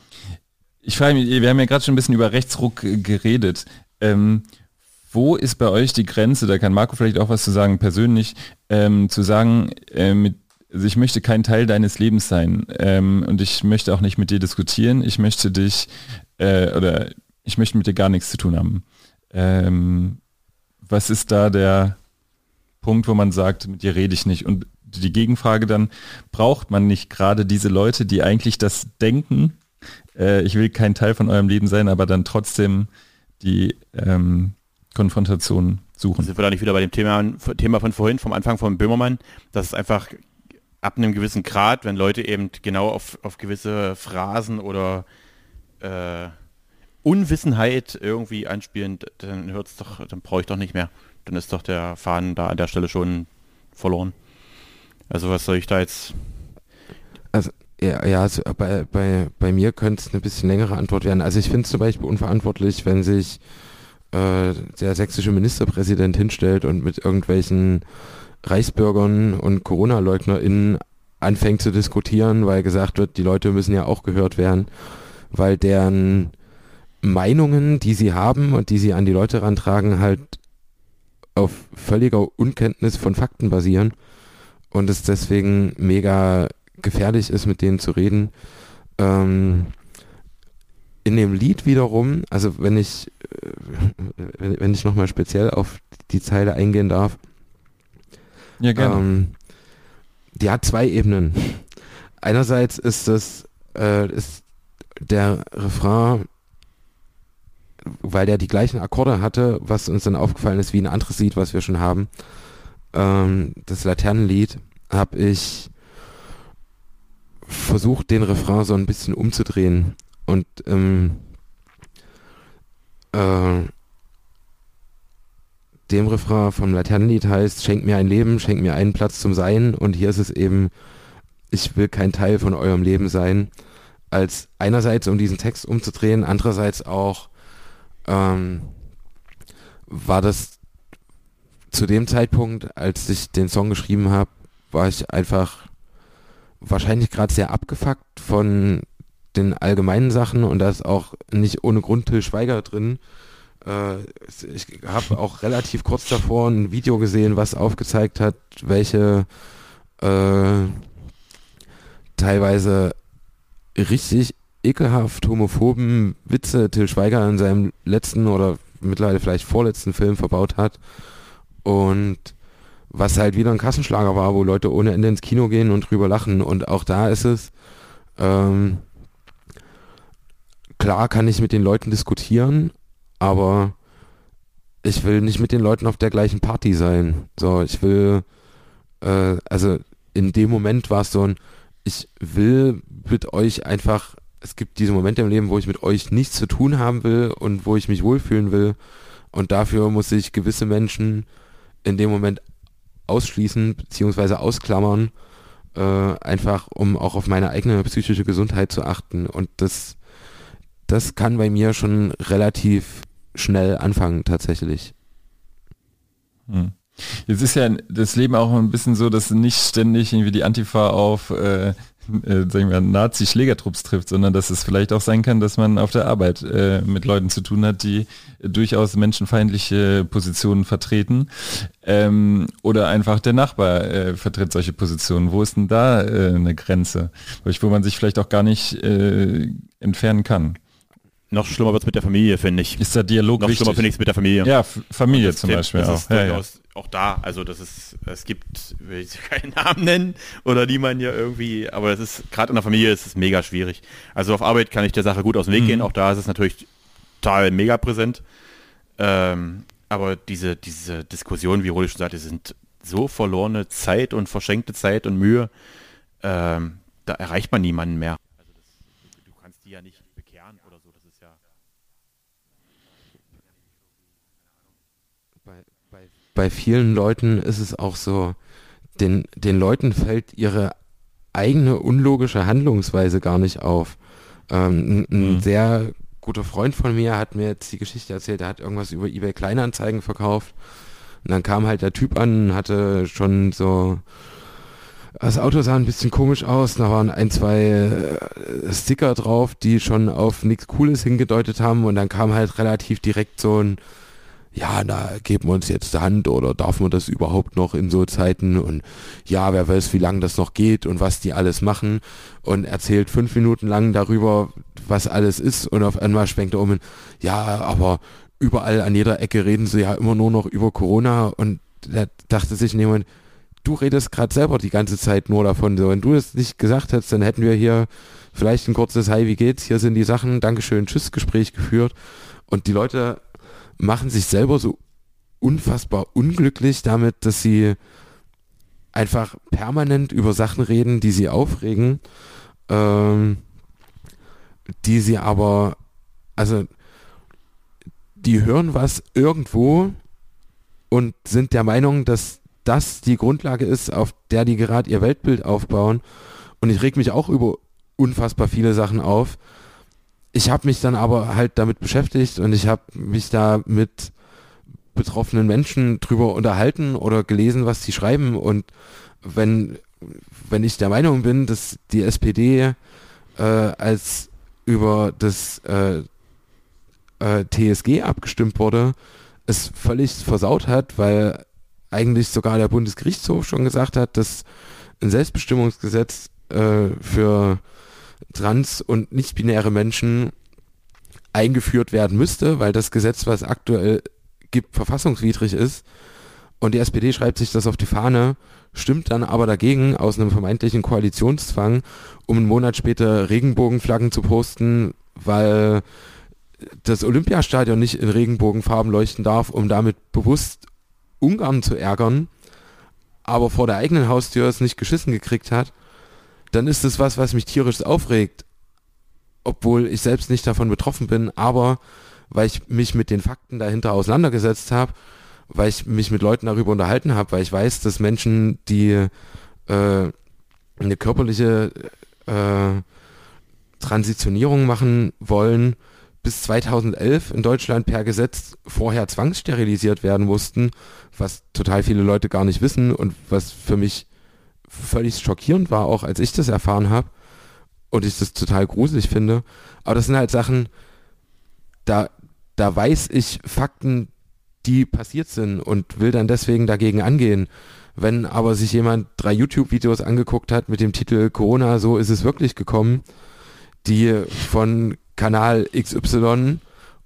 [SPEAKER 1] ich frage mich, wir haben ja gerade schon ein bisschen über Rechtsruck geredet. Ähm, wo ist bei euch die Grenze, da kann Marco vielleicht auch was zu sagen, persönlich, ähm, zu sagen, äh, mit, also ich möchte kein Teil deines Lebens sein ähm, und ich möchte auch nicht mit dir diskutieren, ich möchte dich äh, oder ich möchte mit dir gar nichts zu tun haben. Ähm, was ist da der Punkt, wo man sagt, mit dir rede ich nicht? Und die Gegenfrage dann, braucht man nicht gerade diese Leute, die eigentlich das denken, äh, ich will kein Teil von eurem Leben sein, aber dann trotzdem die ähm, Konfrontation suchen?
[SPEAKER 3] Sind wir da nicht wieder bei dem Thema, Thema von vorhin, vom Anfang von Böhmermann, dass es einfach ab einem gewissen Grad, wenn Leute eben genau auf, auf gewisse Phrasen oder äh, Unwissenheit irgendwie anspielen, dann hört's doch, dann brauche ich doch nicht mehr. Dann ist doch der Faden da an der Stelle schon verloren. Also was soll ich da jetzt?
[SPEAKER 2] Also ja, ja also bei, bei, bei mir könnte es eine bisschen längere Antwort werden. Also ich finde es zum Beispiel unverantwortlich, wenn sich äh, der sächsische Ministerpräsident hinstellt und mit irgendwelchen Reichsbürgern und Corona-LeugnerInnen anfängt zu diskutieren, weil gesagt wird, die Leute müssen ja auch gehört werden, weil deren Meinungen, die sie haben und die sie an die Leute rantragen, halt auf völliger Unkenntnis von Fakten basieren und es deswegen mega gefährlich ist, mit denen zu reden. Ähm, in dem Lied wiederum, also wenn ich, äh, wenn ich nochmal speziell auf die Zeile eingehen darf,
[SPEAKER 1] ja, gerne. Ähm,
[SPEAKER 2] die hat zwei Ebenen. Einerseits ist das, äh, ist der Refrain, weil der die gleichen Akkorde hatte, was uns dann aufgefallen ist, wie ein anderes Lied, was wir schon haben. Ähm, das Laternenlied habe ich versucht, den Refrain so ein bisschen umzudrehen. Und ähm, äh, dem Refrain vom Laternenlied heißt, schenk mir ein Leben, schenk mir einen Platz zum Sein. Und hier ist es eben, ich will kein Teil von eurem Leben sein, als einerseits um diesen Text umzudrehen, andererseits auch ähm, war das zu dem Zeitpunkt, als ich den Song geschrieben habe, war ich einfach wahrscheinlich gerade sehr abgefuckt von den allgemeinen Sachen und da ist auch nicht ohne Grund Till Schweiger drin, äh, ich habe auch relativ kurz davor ein Video gesehen, was aufgezeigt hat, welche äh, teilweise richtig ekelhaft homophoben Witze Till Schweiger in seinem letzten oder mittlerweile vielleicht vorletzten Film verbaut hat. Und was halt wieder ein Kassenschlager war, wo Leute ohne Ende ins Kino gehen und drüber lachen. Und auch da ist es, ähm, klar kann ich mit den Leuten diskutieren, aber ich will nicht mit den Leuten auf der gleichen Party sein. So, ich will, äh, also in dem Moment war es so ein, ich will mit euch einfach, es gibt diese Momente im Leben, wo ich mit euch nichts zu tun haben will und wo ich mich wohlfühlen will. Und dafür muss ich gewisse Menschen in dem Moment ausschließen beziehungsweise ausklammern, äh, einfach um auch auf meine eigene psychische Gesundheit zu achten. Und das, das kann bei mir schon relativ schnell anfangen tatsächlich.
[SPEAKER 1] Hm. Jetzt ist ja das Leben auch ein bisschen so, dass nicht ständig irgendwie die Antifa auf äh, äh, sagen wir, Nazi-Schlägertrupps trifft, sondern dass es vielleicht auch sein kann, dass man auf der Arbeit äh, mit Leuten zu tun hat, die durchaus menschenfeindliche Positionen vertreten. Ähm, oder einfach der Nachbar äh, vertritt solche Positionen. Wo ist denn da äh, eine Grenze, wo man sich vielleicht auch gar nicht äh, entfernen kann?
[SPEAKER 3] Noch schlimmer wird es mit der Familie, finde ich.
[SPEAKER 1] Ist der Dialog
[SPEAKER 3] Noch
[SPEAKER 1] wichtig?
[SPEAKER 3] schlimmer finde ich es mit der Familie.
[SPEAKER 1] Ja, Familie zum Beispiel
[SPEAKER 3] das
[SPEAKER 1] auch.
[SPEAKER 3] Ja, ja. Auch da, also das ist, es gibt, will ich [LAUGHS] keinen Namen nennen oder die man ja irgendwie, aber es ist, gerade in der Familie ist es mega schwierig. Also auf Arbeit kann ich der Sache gut aus dem Weg mhm. gehen, auch da ist es natürlich total mega präsent. Ähm, aber diese, diese Diskussionen, wie Rudi schon sagte, sind so verlorene Zeit und verschenkte Zeit und Mühe, ähm, da erreicht man niemanden mehr. Also das, du kannst die ja nicht
[SPEAKER 2] bei vielen Leuten ist es auch so, den, den Leuten fällt ihre eigene unlogische Handlungsweise gar nicht auf. Ähm, ein, mhm. sehr guter Freund von mir hat mir jetzt die Geschichte erzählt, der hat irgendwas über eBay Kleinanzeigen verkauft. Und dann kam halt der Typ an, hatte schon so, das Auto sah ein bisschen komisch aus, da waren ein, zwei äh, Sticker drauf, die schon auf nichts Cooles hingedeutet haben und dann kam halt relativ direkt so ein, ja, na, geben wir uns jetzt die Hand oder darf man das überhaupt noch in so Zeiten? Und ja, wer weiß, wie lange das noch geht und was die alles machen. Und erzählt fünf Minuten lang darüber, was alles ist. Und auf einmal schwenkt er um, ja, aber überall an jeder Ecke reden sie ja immer nur noch über Corona. Und da dachte sich jemand, du redest gerade selber die ganze Zeit nur davon, so, wenn du es nicht gesagt hättest, dann hätten wir hier vielleicht ein kurzes Hi, wie geht's, hier sind die Sachen, Dankeschön, Tschüss Gespräch geführt. Und die Leute machen sich selber so unfassbar unglücklich damit, dass sie einfach permanent über Sachen reden, die sie aufregen, ähm, die sie aber, also die hören was irgendwo und sind der Meinung, dass das die Grundlage ist, auf der die gerade ihr Weltbild aufbauen. Und ich reg mich auch über unfassbar viele Sachen auf. Ich habe mich dann aber halt damit beschäftigt und ich habe mich da mit betroffenen Menschen drüber unterhalten oder gelesen, was sie schreiben. Und wenn wenn ich der Meinung bin, dass die SPD äh, als über das äh, äh, TSG abgestimmt wurde, es völlig versaut hat, weil eigentlich sogar der Bundesgerichtshof schon gesagt hat, dass ein Selbstbestimmungsgesetz äh, für trans- und nicht-binäre Menschen eingeführt werden müsste, weil das Gesetz, was aktuell gibt, verfassungswidrig ist. Und die SPD schreibt sich das auf die Fahne, stimmt dann aber dagegen aus einem vermeintlichen Koalitionszwang, um einen Monat später Regenbogenflaggen zu posten, weil das Olympiastadion nicht in Regenbogenfarben leuchten darf, um damit bewusst Ungarn zu ärgern, aber vor der eigenen Haustür es nicht geschissen gekriegt hat, dann ist es was, was mich tierisch aufregt, obwohl ich selbst nicht davon betroffen bin, aber weil ich mich mit den Fakten dahinter auseinandergesetzt habe, weil ich mich mit Leuten darüber unterhalten habe, weil ich weiß, dass Menschen, die äh, eine körperliche äh, Transitionierung machen wollen, bis 2011 in Deutschland per Gesetz vorher zwangssterilisiert werden mussten, was total viele Leute gar nicht wissen und was für mich völlig schockierend war, auch als ich das erfahren habe und ich das total gruselig finde. Aber das sind halt Sachen, da, da weiß ich Fakten, die passiert sind und will dann deswegen dagegen angehen. Wenn aber sich jemand drei YouTube-Videos angeguckt hat mit dem Titel Corona, so ist es wirklich gekommen, die von Kanal XY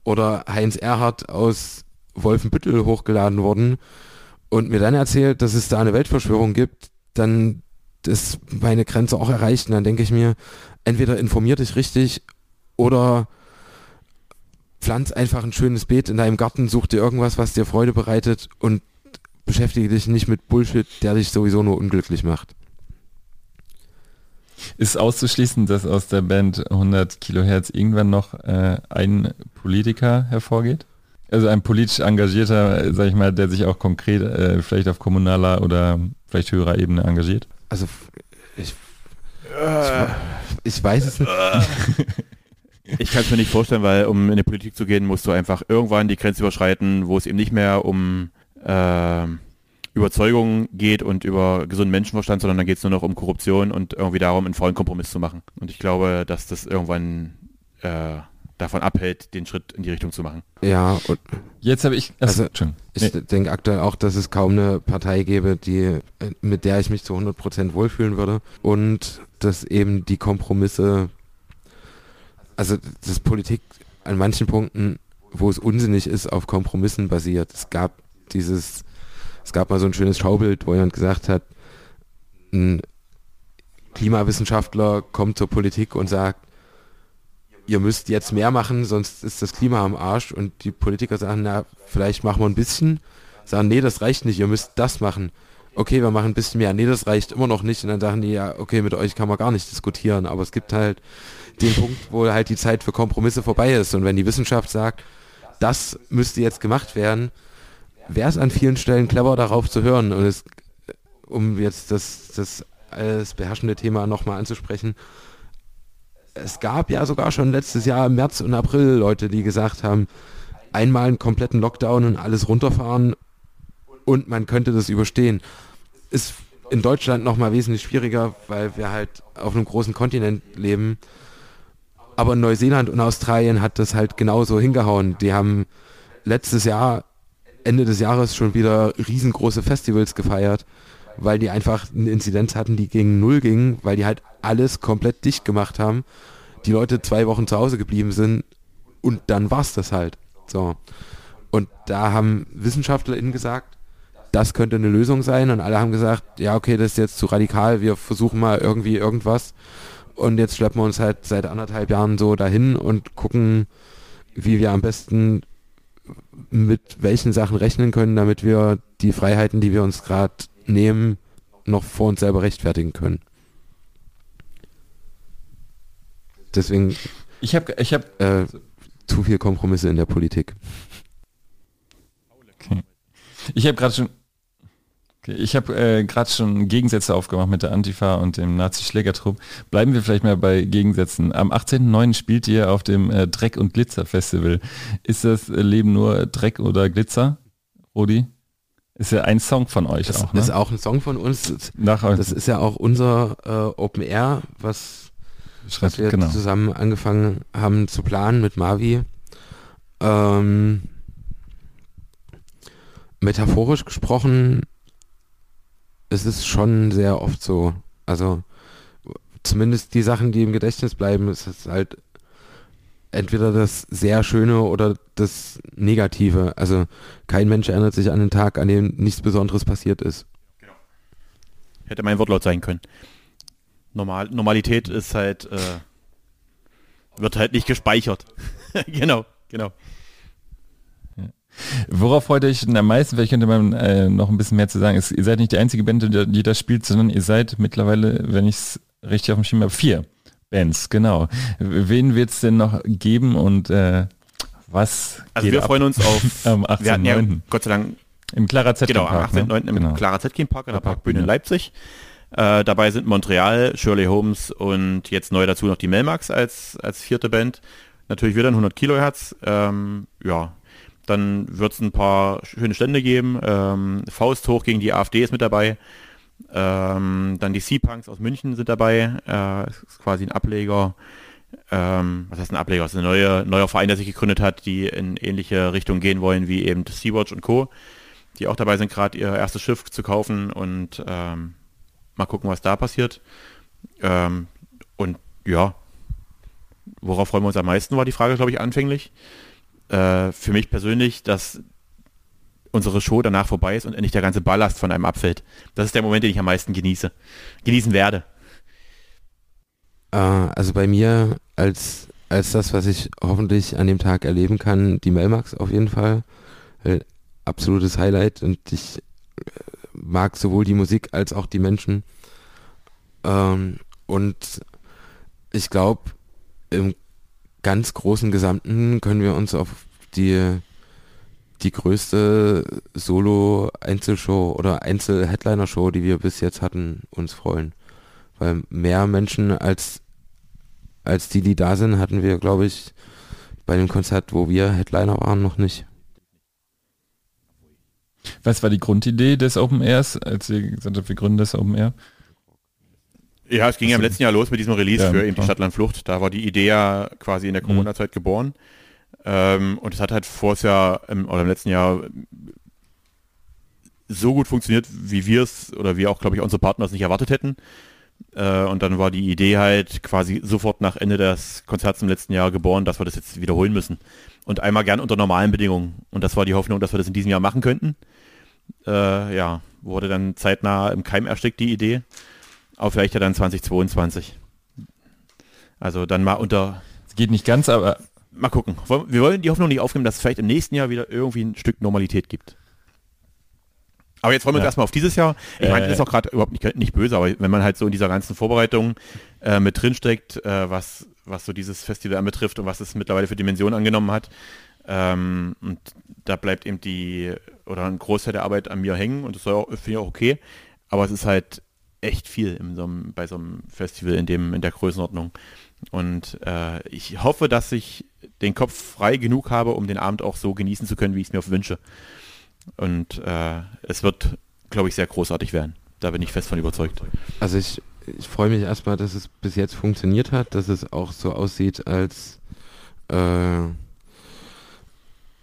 [SPEAKER 2] oder Heinz Erhardt aus Wolfenbüttel hochgeladen worden und mir dann erzählt, dass es da eine Weltverschwörung gibt, dann ist meine Grenze auch erreicht und dann denke ich mir, entweder informier dich richtig oder pflanz einfach ein schönes Beet in deinem Garten, such dir irgendwas, was dir Freude bereitet und beschäftige dich nicht mit Bullshit, der dich sowieso nur unglücklich macht.
[SPEAKER 1] Ist auszuschließen, dass aus der Band 100 Kilohertz irgendwann noch äh, ein Politiker hervorgeht? Also ein politisch engagierter, sag ich mal, der sich auch konkret äh, vielleicht auf kommunaler oder vielleicht höherer Ebene engagiert?
[SPEAKER 2] Also ich, ich, ich weiß es nicht. [LAUGHS]
[SPEAKER 3] Ich kann es mir nicht vorstellen, weil um in die Politik zu gehen, musst du einfach irgendwann die Grenze überschreiten, wo es eben nicht mehr um äh, Überzeugung geht und über gesunden Menschenverstand, sondern dann geht es nur noch um Korruption und irgendwie darum, einen vollen Kompromiss zu machen. Und ich glaube, dass das irgendwann äh, davon abhält, den Schritt in die Richtung zu machen.
[SPEAKER 2] Ja, und
[SPEAKER 1] jetzt habe ich.
[SPEAKER 2] Also, also ich nee. denke aktuell auch, dass es kaum eine Partei gäbe, die äh, mit der ich mich zu 100% wohlfühlen würde und dass eben die Kompromisse, also das Politik an manchen Punkten, wo es unsinnig ist, auf Kompromissen basiert. Es gab dieses es gab mal so ein schönes Schaubild, wo jemand gesagt hat, ein Klimawissenschaftler kommt zur Politik und sagt, ihr müsst jetzt mehr machen, sonst ist das Klima am Arsch. Und die Politiker sagen, na, vielleicht machen wir ein bisschen. Sagen, nee, das reicht nicht, ihr müsst das machen. Okay, wir machen ein bisschen mehr. Nee, das reicht immer noch nicht. Und dann sagen die, ja, okay, mit euch kann man gar nicht diskutieren. Aber es gibt halt den Punkt, wo halt die Zeit für Kompromisse vorbei ist. Und wenn die Wissenschaft sagt, das müsste jetzt gemacht werden, wäre es an vielen Stellen clever, darauf zu hören. Und es, um jetzt das, das alles beherrschende Thema nochmal anzusprechen, es gab ja sogar schon letztes Jahr im März und April Leute, die gesagt haben, einmal einen kompletten Lockdown und alles runterfahren und man könnte das überstehen. Ist in Deutschland nochmal wesentlich schwieriger, weil wir halt auf einem großen Kontinent leben. Aber in Neuseeland und Australien hat das halt genauso hingehauen. Die haben letztes Jahr Ende des Jahres schon wieder riesengroße Festivals gefeiert, weil die einfach eine Inzidenz hatten, die gegen Null ging, weil die halt alles komplett dicht gemacht haben. Die Leute zwei Wochen zu Hause geblieben sind und dann war's das halt. So. Und da haben WissenschaftlerInnen gesagt, das könnte eine Lösung sein und alle haben gesagt, ja okay, das ist jetzt zu radikal, wir versuchen mal irgendwie irgendwas und jetzt schleppen wir uns halt seit anderthalb Jahren so dahin und gucken, wie wir am besten mit welchen Sachen rechnen können, damit wir die Freiheiten, die wir uns gerade nehmen, noch vor uns selber rechtfertigen können. Deswegen.
[SPEAKER 1] Ich habe, ich habe
[SPEAKER 2] äh, zu viel Kompromisse in der Politik.
[SPEAKER 1] Okay. Ich habe gerade schon. Ich habe äh, gerade schon Gegensätze aufgemacht mit der Antifa und dem Nazi-Schlägertrupp. Bleiben wir vielleicht mal bei Gegensätzen. Am 18.09. spielt ihr auf dem äh, Dreck- und Glitzer-Festival. Ist das Leben nur Dreck oder Glitzer, Rudi? Ist ja ein Song von euch
[SPEAKER 2] das
[SPEAKER 1] auch, ne?
[SPEAKER 2] ist auch ein Song von uns.
[SPEAKER 1] Nach,
[SPEAKER 2] Das ist ja auch unser äh, Open Air, was, was wir
[SPEAKER 1] genau.
[SPEAKER 2] zusammen angefangen haben zu planen mit Mavi. Ähm, metaphorisch gesprochen, es ist schon sehr oft so. Also zumindest die Sachen, die im Gedächtnis bleiben, ist es halt entweder das sehr Schöne oder das Negative. Also kein Mensch erinnert sich an den Tag, an dem nichts Besonderes passiert ist.
[SPEAKER 3] Hätte mein Wortlaut sein können. Normal, Normalität ist halt, äh, wird halt nicht gespeichert. [LAUGHS] genau, genau.
[SPEAKER 1] Worauf freut ihr euch denn am meisten? Vielleicht könnte man äh, noch ein bisschen mehr zu sagen. Es, ihr seid nicht die einzige Band, die, die das spielt, sondern ihr seid mittlerweile, wenn ich es richtig auf dem Schirm habe, vier Bands, genau. Wen wird es denn noch geben und äh, was
[SPEAKER 3] Also wir
[SPEAKER 1] ab
[SPEAKER 3] freuen uns auf, [LAUGHS]
[SPEAKER 1] am
[SPEAKER 3] wir hatten ja
[SPEAKER 1] 18.09.
[SPEAKER 3] Gott sei Dank,
[SPEAKER 1] Im Clara Z
[SPEAKER 3] genau, am
[SPEAKER 1] Park, ne?
[SPEAKER 3] 18.09. im
[SPEAKER 1] Genau.
[SPEAKER 3] Clara Zetkin Park in der
[SPEAKER 1] Der
[SPEAKER 3] Parkbühne in. Leipzig. Äh, dabei sind Montreal, Shirley Holmes und jetzt neu dazu noch die Melmax als, als vierte Band. Natürlich wieder ein 100 Kilohertz. Ähm, ja, dann wird es ein paar schöne Stände geben. Ähm, Faust hoch gegen die AfD ist mit dabei. Ähm, dann die Sea-Punks aus München sind dabei. Äh, ist quasi ein Ableger. Ähm, was heißt ein Ableger? Es ist ein neue, neuer Verein, der sich gegründet hat, die in ähnliche Richtung gehen wollen wie eben Sea-Watch und Co. Die auch dabei sind, gerade ihr erstes Schiff zu kaufen und ähm, mal gucken, was da passiert. Ähm, und ja, worauf freuen wir uns am meisten, war die Frage, glaube ich, anfänglich. Äh, für mich persönlich, dass unsere Show danach vorbei ist und endlich der ganze Ballast von einem abfällt. Das ist der Moment, den ich am meisten genieße. Genießen werde.
[SPEAKER 2] Äh, also bei mir als, als das, was ich hoffentlich an dem Tag erleben kann, die Melmax auf jeden Fall. Weil absolutes Highlight und ich äh, mag sowohl die Musik als auch die Menschen. Ähm, und ich glaube, im ganz großen Gesamten können wir uns auf die, die größte Solo-Einzelshow oder Einzel-Headliner-Show, die wir bis jetzt hatten, uns freuen. Weil mehr Menschen als, als die, die da sind, hatten wir, glaube ich, bei dem Konzert, wo wir Headliner waren, noch nicht.
[SPEAKER 1] Was war die Grundidee des Open Airs, als ihr gesagt habt, wir gründen das Open Air?
[SPEAKER 3] Ja, es ging ja im letzten Jahr los mit diesem Release
[SPEAKER 1] Ja,
[SPEAKER 3] für eben die
[SPEAKER 1] klar.
[SPEAKER 3] Stadtlandflucht. Da war die Idee ja quasi in der Corona-Zeit geboren. Ähm, und es hat halt vorher Jahr im, oder im letzten Jahr so gut funktioniert, wie wir es oder wie auch, glaube ich, unsere Partner es nicht erwartet hätten. Äh, und dann war die Idee halt quasi sofort nach Ende des Konzerts im letzten Jahr geboren, dass wir das jetzt wiederholen müssen. Und einmal gern unter normalen Bedingungen. Und das war die Hoffnung, dass wir das in diesem Jahr machen könnten. Äh, ja, wurde dann zeitnah im Keim erstickt, die Idee. Aber vielleicht ja dann 2022. Also dann mal unter,
[SPEAKER 1] Es geht nicht ganz, aber
[SPEAKER 3] mal gucken. Wir wollen die Hoffnung nicht aufnehmen, dass es vielleicht im nächsten Jahr wieder irgendwie ein Stück Normalität gibt. Aber jetzt wollen wir uns
[SPEAKER 1] Ja.
[SPEAKER 3] erstmal auf dieses Jahr. Ich meine,
[SPEAKER 1] Äh.
[SPEAKER 3] das ist auch gerade überhaupt nicht, nicht böse, aber wenn man halt so in dieser ganzen Vorbereitung äh, mit drinsteckt, äh, was, was so dieses Festival anbetrifft und was es mittlerweile für Dimensionen angenommen hat, ähm, und da bleibt eben die, oder ein Großteil der Arbeit an mir hängen und das finde ich auch okay, aber es ist halt echt viel in so einem, bei so einem Festival in dem, in der Größenordnung. Und äh, ich hoffe, dass ich den Kopf frei genug habe, um den Abend auch so genießen zu können, wie ich es mir auch wünsche. Und äh, es wird, glaube ich, sehr großartig werden. Da bin ich fest von überzeugt.
[SPEAKER 2] Also ich, ich freue mich erstmal, dass es bis jetzt funktioniert hat, dass es auch so aussieht, als, äh,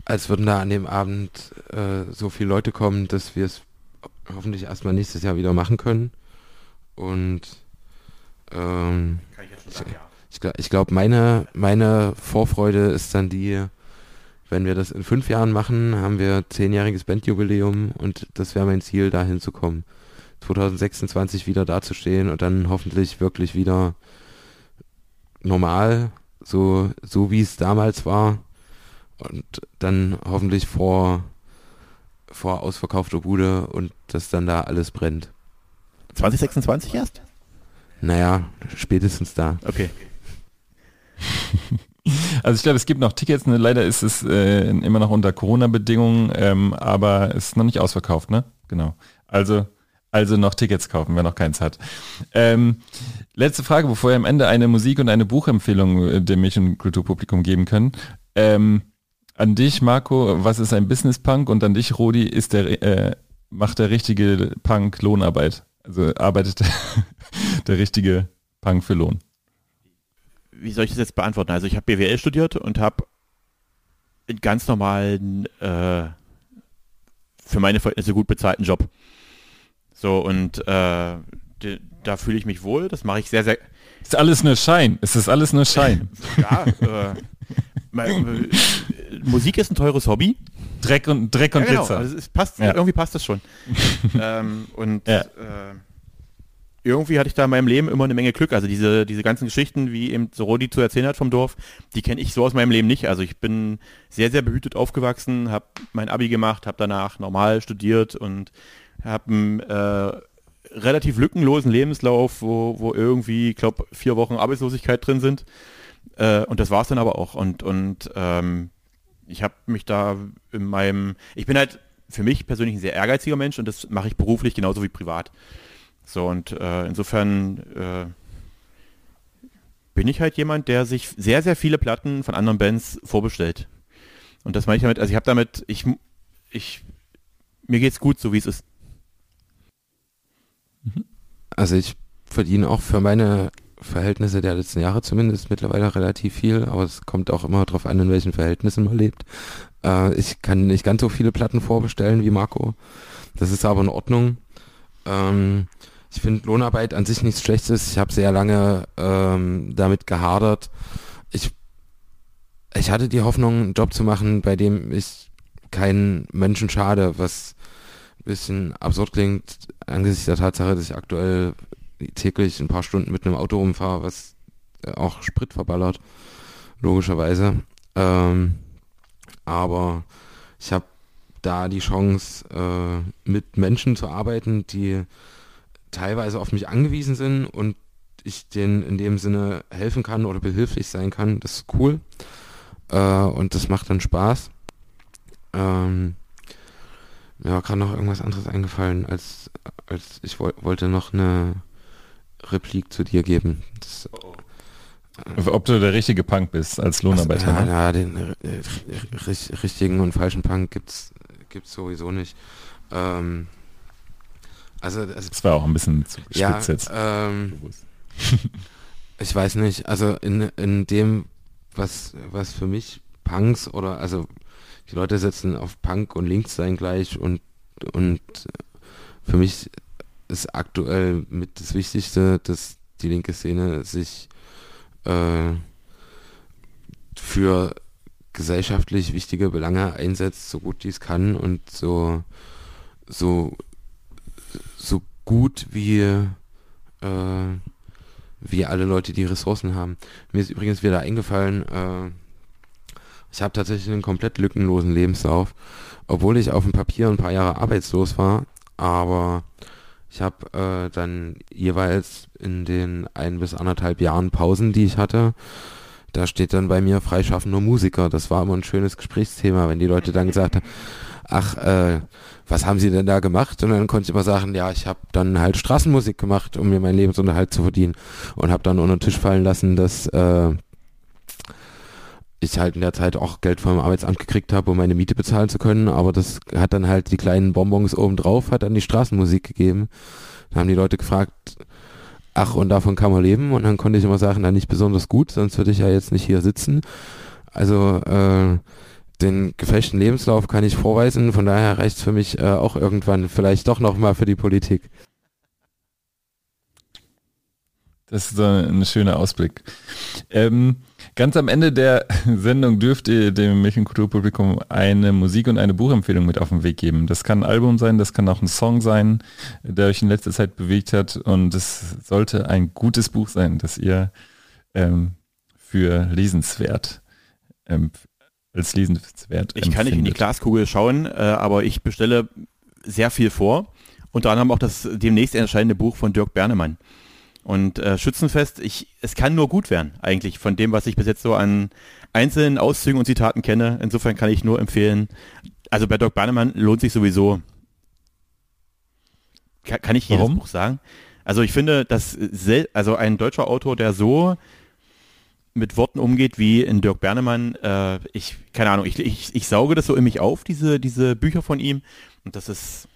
[SPEAKER 2] als würden da an dem Abend äh, so viele Leute kommen, dass wir es hoffentlich erstmal nächstes Jahr wieder machen können. Und ähm,
[SPEAKER 3] Kann ich jetzt schon sagen, ja.
[SPEAKER 2] Ich, gl- ich glaube, meine, meine Vorfreude ist dann die, wenn wir das in fünf Jahren machen, haben wir zehnjähriges Bandjubiläum und das wäre mein Ziel, da hinzukommen. 2026 wieder dazustehen und dann hoffentlich wirklich wieder normal, so, so wie es damals war. Und dann hoffentlich vor, vor ausverkaufter Bude und dass dann da alles brennt.
[SPEAKER 3] 2026 erst?
[SPEAKER 2] Naja, spätestens da.
[SPEAKER 3] Okay. [LAUGHS]
[SPEAKER 1] Also ich glaube, es gibt noch Tickets, ne? leider ist es äh, immer noch unter Corona-Bedingungen, ähm, aber es ist noch nicht ausverkauft, ne? Genau. Also, also noch Tickets kaufen, wer noch keins hat. Ähm, letzte Frage, bevor wir am Ende eine Musik- und eine Buchempfehlung äh, dem Mädchenkulturpublikum geben können. Ähm, an dich, Marco, was ist ein Business Punk? Und an dich, Rodi, ist der, äh, macht der richtige Punk Lohnarbeit? Also arbeitet [LAUGHS] der, der richtige Punk für Lohn?
[SPEAKER 3] Wie soll ich das jetzt beantworten? Also ich habe BWL studiert und habe einen ganz normalen, äh, für meine Verhältnisse gut bezahlten Job. So, und äh, da fühle ich mich wohl, das mache ich sehr, sehr.
[SPEAKER 1] Ist alles nur Schein. Es ist alles nur Schein. [LAUGHS]
[SPEAKER 3] ja, äh, mein, äh, Musik ist ein teures Hobby.
[SPEAKER 1] Dreck und Dreck und ja, genau. Glitzer.
[SPEAKER 3] Also passt, ja. irgendwie passt das schon. [LAUGHS] ähm, und ja. äh, irgendwie hatte ich da in meinem Leben immer eine Menge Glück. Also diese, diese ganzen Geschichten, wie eben so Rodi zu erzählen hat vom Dorf, die kenne ich so aus meinem Leben nicht. Also ich bin sehr, sehr behütet aufgewachsen, habe mein Abi gemacht, habe danach normal studiert und habe einen äh, relativ lückenlosen Lebenslauf, wo, wo irgendwie, ich glaube, vier Wochen Arbeitslosigkeit drin sind. Äh, und das war es dann aber auch. Und, und ähm, ich habe mich da in meinem, ich bin halt für mich persönlich ein sehr ehrgeiziger Mensch und das mache ich beruflich genauso wie privat. So und äh, insofern äh, bin ich halt jemand, der sich sehr, sehr viele Platten von anderen Bands vorbestellt. Und das meine ich damit, also ich habe damit, ich, ich, mir geht's gut, so wie es ist.
[SPEAKER 2] Also ich verdiene auch für meine Verhältnisse der letzten Jahre zumindest mittlerweile relativ viel, aber es kommt auch immer darauf an, in welchen Verhältnissen man lebt. Äh, ich kann nicht ganz so viele Platten vorbestellen wie Marco. Das ist aber in Ordnung. Ähm, ich finde Lohnarbeit an sich nichts Schlechtes. Ich habe sehr lange ähm, damit gehadert. Ich, ich hatte die Hoffnung, einen Job zu machen, bei dem ich keinen Menschen schade, was ein bisschen absurd klingt angesichts der Tatsache, dass ich aktuell täglich ein paar Stunden mit einem Auto rumfahre, was auch Sprit verballert, logischerweise. Ähm, aber ich habe da die Chance, äh, mit Menschen zu arbeiten, die teilweise auf mich angewiesen sind und ich denen in dem Sinne helfen kann oder behilflich sein kann. Das ist cool. Äh, und das macht dann Spaß. Ähm, mir war gerade noch irgendwas anderes eingefallen, als, als ich wo wollte noch eine Replik zu dir geben. Das,
[SPEAKER 1] äh, Ob du der richtige Punk bist als Lohnarbeiter.
[SPEAKER 2] Also, ja, ja, den äh, richtigen und falschen Punk gibt's gibt's sowieso nicht. Ähm, also, also
[SPEAKER 1] das war auch ein bisschen zu
[SPEAKER 2] ja, jetzt. Ähm, [LAUGHS] ich weiß nicht. Also in, in dem, was was für mich Punks oder also die Leute setzen auf Punk und Links sein gleich und und für mich ist aktuell mit das Wichtigste, dass die linke Szene sich äh, für gesellschaftlich wichtige Belange einsetzt, so gut die es kann und so so so gut wie äh, wie alle Leute, die Ressourcen haben. Mir ist übrigens wieder eingefallen, äh, ich habe tatsächlich einen komplett lückenlosen Lebenslauf, obwohl ich auf dem Papier ein paar Jahre arbeitslos war, aber ich habe äh, dann jeweils in den ein bis anderthalb Jahren Pausen, die ich hatte, da steht dann bei mir freischaffender Musiker. Das war immer ein schönes Gesprächsthema, wenn die Leute dann gesagt haben, ach, äh, was haben sie denn da gemacht? Und dann konnte ich immer sagen, ja, ich habe dann halt Straßenmusik gemacht, um mir meinen Lebensunterhalt zu verdienen. Und habe dann unter den Tisch fallen lassen, dass äh, ich halt in der Zeit auch Geld vom Arbeitsamt gekriegt habe, um meine Miete bezahlen zu können, aber das hat dann halt die kleinen Bonbons oben drauf, hat dann die Straßenmusik gegeben. Dann haben die Leute gefragt, ach, und davon kann man leben? Und dann konnte ich immer sagen, na, nicht besonders gut, sonst würde ich ja jetzt nicht hier sitzen. Also, äh, den gefälschten Lebenslauf kann ich vorweisen, von daher reicht es für mich äh, auch irgendwann vielleicht doch nochmal für die Politik.
[SPEAKER 1] Das ist ein schöner Ausblick. Ähm, Ganz am Ende der [LAUGHS] Sendung dürft ihr dem Märchenkulturpublikum eine Musik- und eine Buchempfehlung mit auf den Weg geben. Das kann ein Album sein, das kann auch ein Song sein, der euch in letzter Zeit bewegt hat. Und es sollte ein gutes Buch sein, das ihr ähm, für lesenswert ähm, als lesenswert
[SPEAKER 3] Ich kann nicht in die Glaskugel schauen, äh, aber ich bestelle sehr viel vor. Unter anderem auch das demnächst erscheinende Buch von Dirk Bernemann. Und äh, Schützenfest, ich, es kann nur gut werden, eigentlich, von dem, was ich bis jetzt so an einzelnen Auszügen und Zitaten kenne. Insofern kann ich nur empfehlen, also bei Doc Bannemann lohnt sich sowieso kann, kann ich jedes
[SPEAKER 1] Warum?
[SPEAKER 3] Buch sagen. Also ich finde, dass also ein deutscher Autor, der so mit Worten umgeht wie in Dirk Bernemann, äh, ich, keine Ahnung, ich, ich, ich sauge das so in mich auf, diese, diese Bücher von ihm. Und das ist,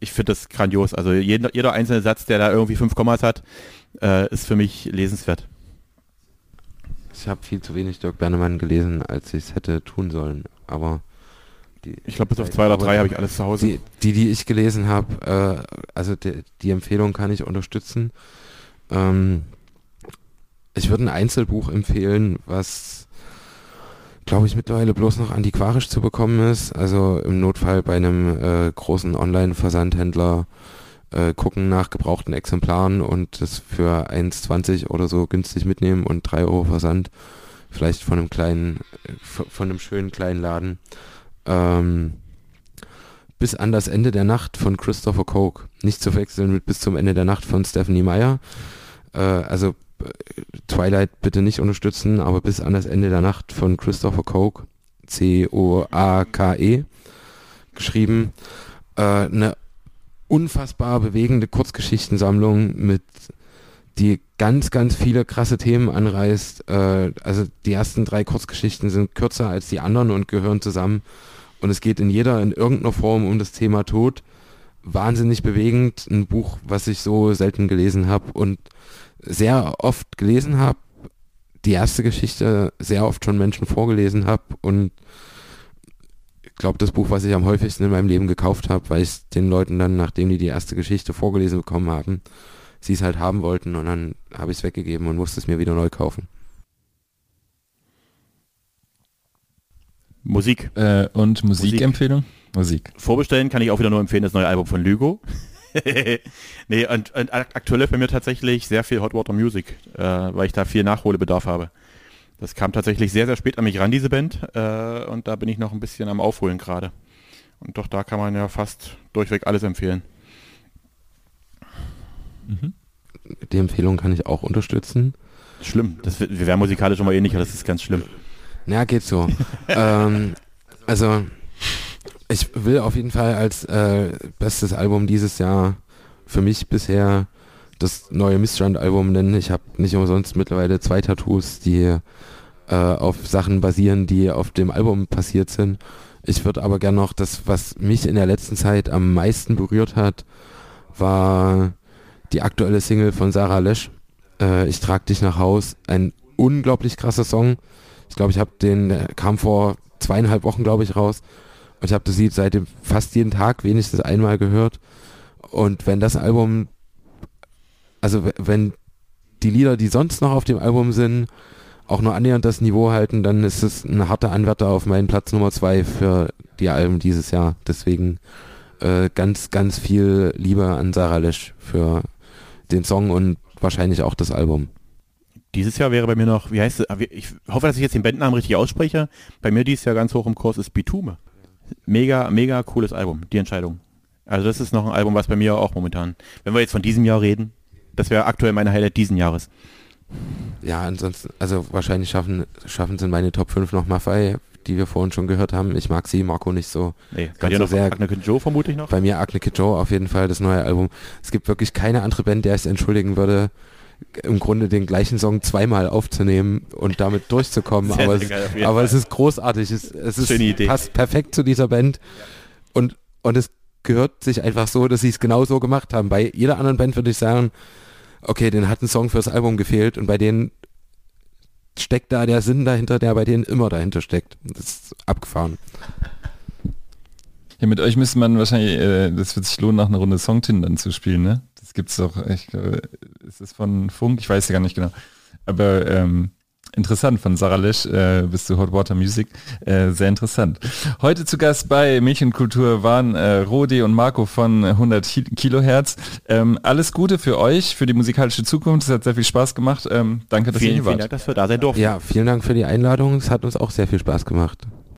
[SPEAKER 3] ich finde das grandios. Also jeder, jeder einzelne Satz, der da irgendwie fünf Kommas hat, äh, ist für mich lesenswert.
[SPEAKER 2] Ich habe viel zu wenig Dirk Bernemann gelesen, als ich es hätte tun sollen. Aber die,
[SPEAKER 3] Ich glaube, bis auf zwei oder drei habe ich alles zu Hause.
[SPEAKER 2] die, die, die ich gelesen habe, äh, also die, die Empfehlung kann ich unterstützen. Ähm, ich würde ein Einzelbuch empfehlen, was, glaube ich, mittlerweile bloß noch antiquarisch zu bekommen ist. Also im Notfall bei einem äh, großen Online-Versandhändler äh, gucken nach gebrauchten Exemplaren und das für 1,20 oder so günstig mitnehmen und 3 Euro Versand. Vielleicht von einem kleinen, äh, von einem schönen kleinen Laden. Ähm, bis an das Ende der Nacht von Christopher Coke. Nicht zu wechseln mit Bis zum Ende der Nacht von Stephanie Meyer. Äh, also Twilight bitte nicht unterstützen, aber bis an das Ende der Nacht von Christopher Coke. C-O-A-K-E. Geschrieben. Äh, eine unfassbar bewegende Kurzgeschichtensammlung mit die ganz, ganz viele krasse Themen anreißt. Äh, also die ersten drei Kurzgeschichten sind kürzer als die anderen und gehören zusammen. Und es geht in jeder, in irgendeiner Form um das Thema Tod. Wahnsinnig bewegend. Ein Buch, was ich so selten gelesen habe und sehr oft gelesen habe. Die erste Geschichte sehr oft schon Menschen vorgelesen habe und ich glaube, das Buch, was ich am häufigsten in meinem Leben gekauft habe, weil ich es den Leuten dann, nachdem die die erste Geschichte vorgelesen bekommen haben, sie es halt haben wollten und dann habe ich es weggegeben und musste es mir wieder neu kaufen.
[SPEAKER 3] Musik.
[SPEAKER 1] Äh, und Musikempfehlung? Musik.
[SPEAKER 3] Vorbestellen kann ich auch wieder nur empfehlen, das neue Album von Lügo. Nee, und, und ak- aktuell läuft bei mir tatsächlich sehr viel Hot Water Music, äh, weil ich da viel Nachholbedarf habe. Das kam tatsächlich sehr, sehr spät an mich ran, diese Band, äh, und da bin ich noch ein bisschen am Aufholen gerade. Und doch da kann man ja fast durchweg alles empfehlen.
[SPEAKER 2] Die Empfehlung kann ich auch unterstützen.
[SPEAKER 3] Schlimm. Das, wir wären musikalisch immer ähnlicher, das ist ganz schlimm.
[SPEAKER 2] Ja, geht so. [LAUGHS] ähm, also, ich will auf jeden Fall als äh, bestes Album dieses Jahr für mich bisher das neue Missstand-Album nennen. Ich habe nicht umsonst mittlerweile zwei Tattoos, die äh, auf Sachen basieren, die auf dem Album passiert sind. Ich würde aber gern noch das, was mich in der letzten Zeit am meisten berührt hat, war die aktuelle Single von Sarah Lesch. Äh, ich trag dich nach Haus. Ein unglaublich krasser Song. Ich glaube, ich habe den, der kam vor zweieinhalb Wochen, glaube ich, raus. Und ich habe das Lied seitdem fast jeden Tag wenigstens einmal gehört. Und wenn das Album, also wenn die Lieder, die sonst noch auf dem Album sind, auch nur annähernd das Niveau halten, dann ist es ein harter Anwärter auf meinen Platz Nummer zwei für die Alben dieses Jahr. Deswegen äh, ganz, ganz viel Liebe an Sarah Lesch für den Song und wahrscheinlich auch das Album.
[SPEAKER 3] Dieses Jahr wäre bei mir noch, wie heißt es, ich hoffe, dass ich jetzt den Bandnamen richtig ausspreche. Bei mir dieses Jahr ganz hoch im Kurs ist Bitume. Mega, mega cooles Album, die Entscheidung. Also das ist noch ein Album, was bei mir auch momentan, wenn wir jetzt von diesem Jahr reden, das wäre aktuell meine Highlight diesen Jahres.
[SPEAKER 2] Ja, ansonsten, also wahrscheinlich schaffen, schaffen es in meine Top 5 noch Maffei, die wir vorhin schon gehört haben. Ich mag sie, Marco nicht so.
[SPEAKER 3] Nee,
[SPEAKER 2] Ganz so
[SPEAKER 3] noch
[SPEAKER 2] sehr-
[SPEAKER 3] Agne Joe vermute ich noch.
[SPEAKER 2] Bei mir Agne Kid Joe auf jeden Fall das neue Album. Es gibt wirklich keine andere Band, der ich es entschuldigen würde, im Grunde den gleichen Song zweimal aufzunehmen und damit durchzukommen. [LAUGHS]
[SPEAKER 3] Sehr,
[SPEAKER 2] aber
[SPEAKER 3] sehr
[SPEAKER 2] es,
[SPEAKER 3] geil jeden
[SPEAKER 2] aber es ist großartig. Es, es ist,
[SPEAKER 3] Idee.
[SPEAKER 2] passt perfekt zu dieser Band. Und, und es gehört sich einfach so, dass sie es genau so gemacht haben. Bei jeder anderen Band würde ich sagen, okay, den hat ein Song fürs Album gefehlt und bei denen steckt da der Sinn dahinter, der bei denen immer dahinter steckt. Das ist abgefahren.
[SPEAKER 1] Ja, mit euch müsste man wahrscheinlich, äh, das wird sich lohnen, nach einer Runde Songtindern zu spielen, ne? Das gibt's doch, ich glaube, ist das von Funk? Ich weiß ja gar nicht genau. Aber ähm, interessant, von Sarah Lesch äh, bis zu Hot Water Music, äh, sehr interessant. Heute zu Gast bei Mädchenkultur waren äh, Rodi und Marco von 100 Ki- Kilohertz. Ähm, alles Gute für euch, für die musikalische Zukunft. Es hat sehr viel Spaß gemacht. Ähm, danke, dass ihr
[SPEAKER 3] Vielen,
[SPEAKER 1] hier
[SPEAKER 3] vielen
[SPEAKER 1] wart.
[SPEAKER 3] Dank, dass wir da sein durften.
[SPEAKER 2] Ja, vielen Dank für die Einladung. Es hat uns auch sehr viel Spaß gemacht.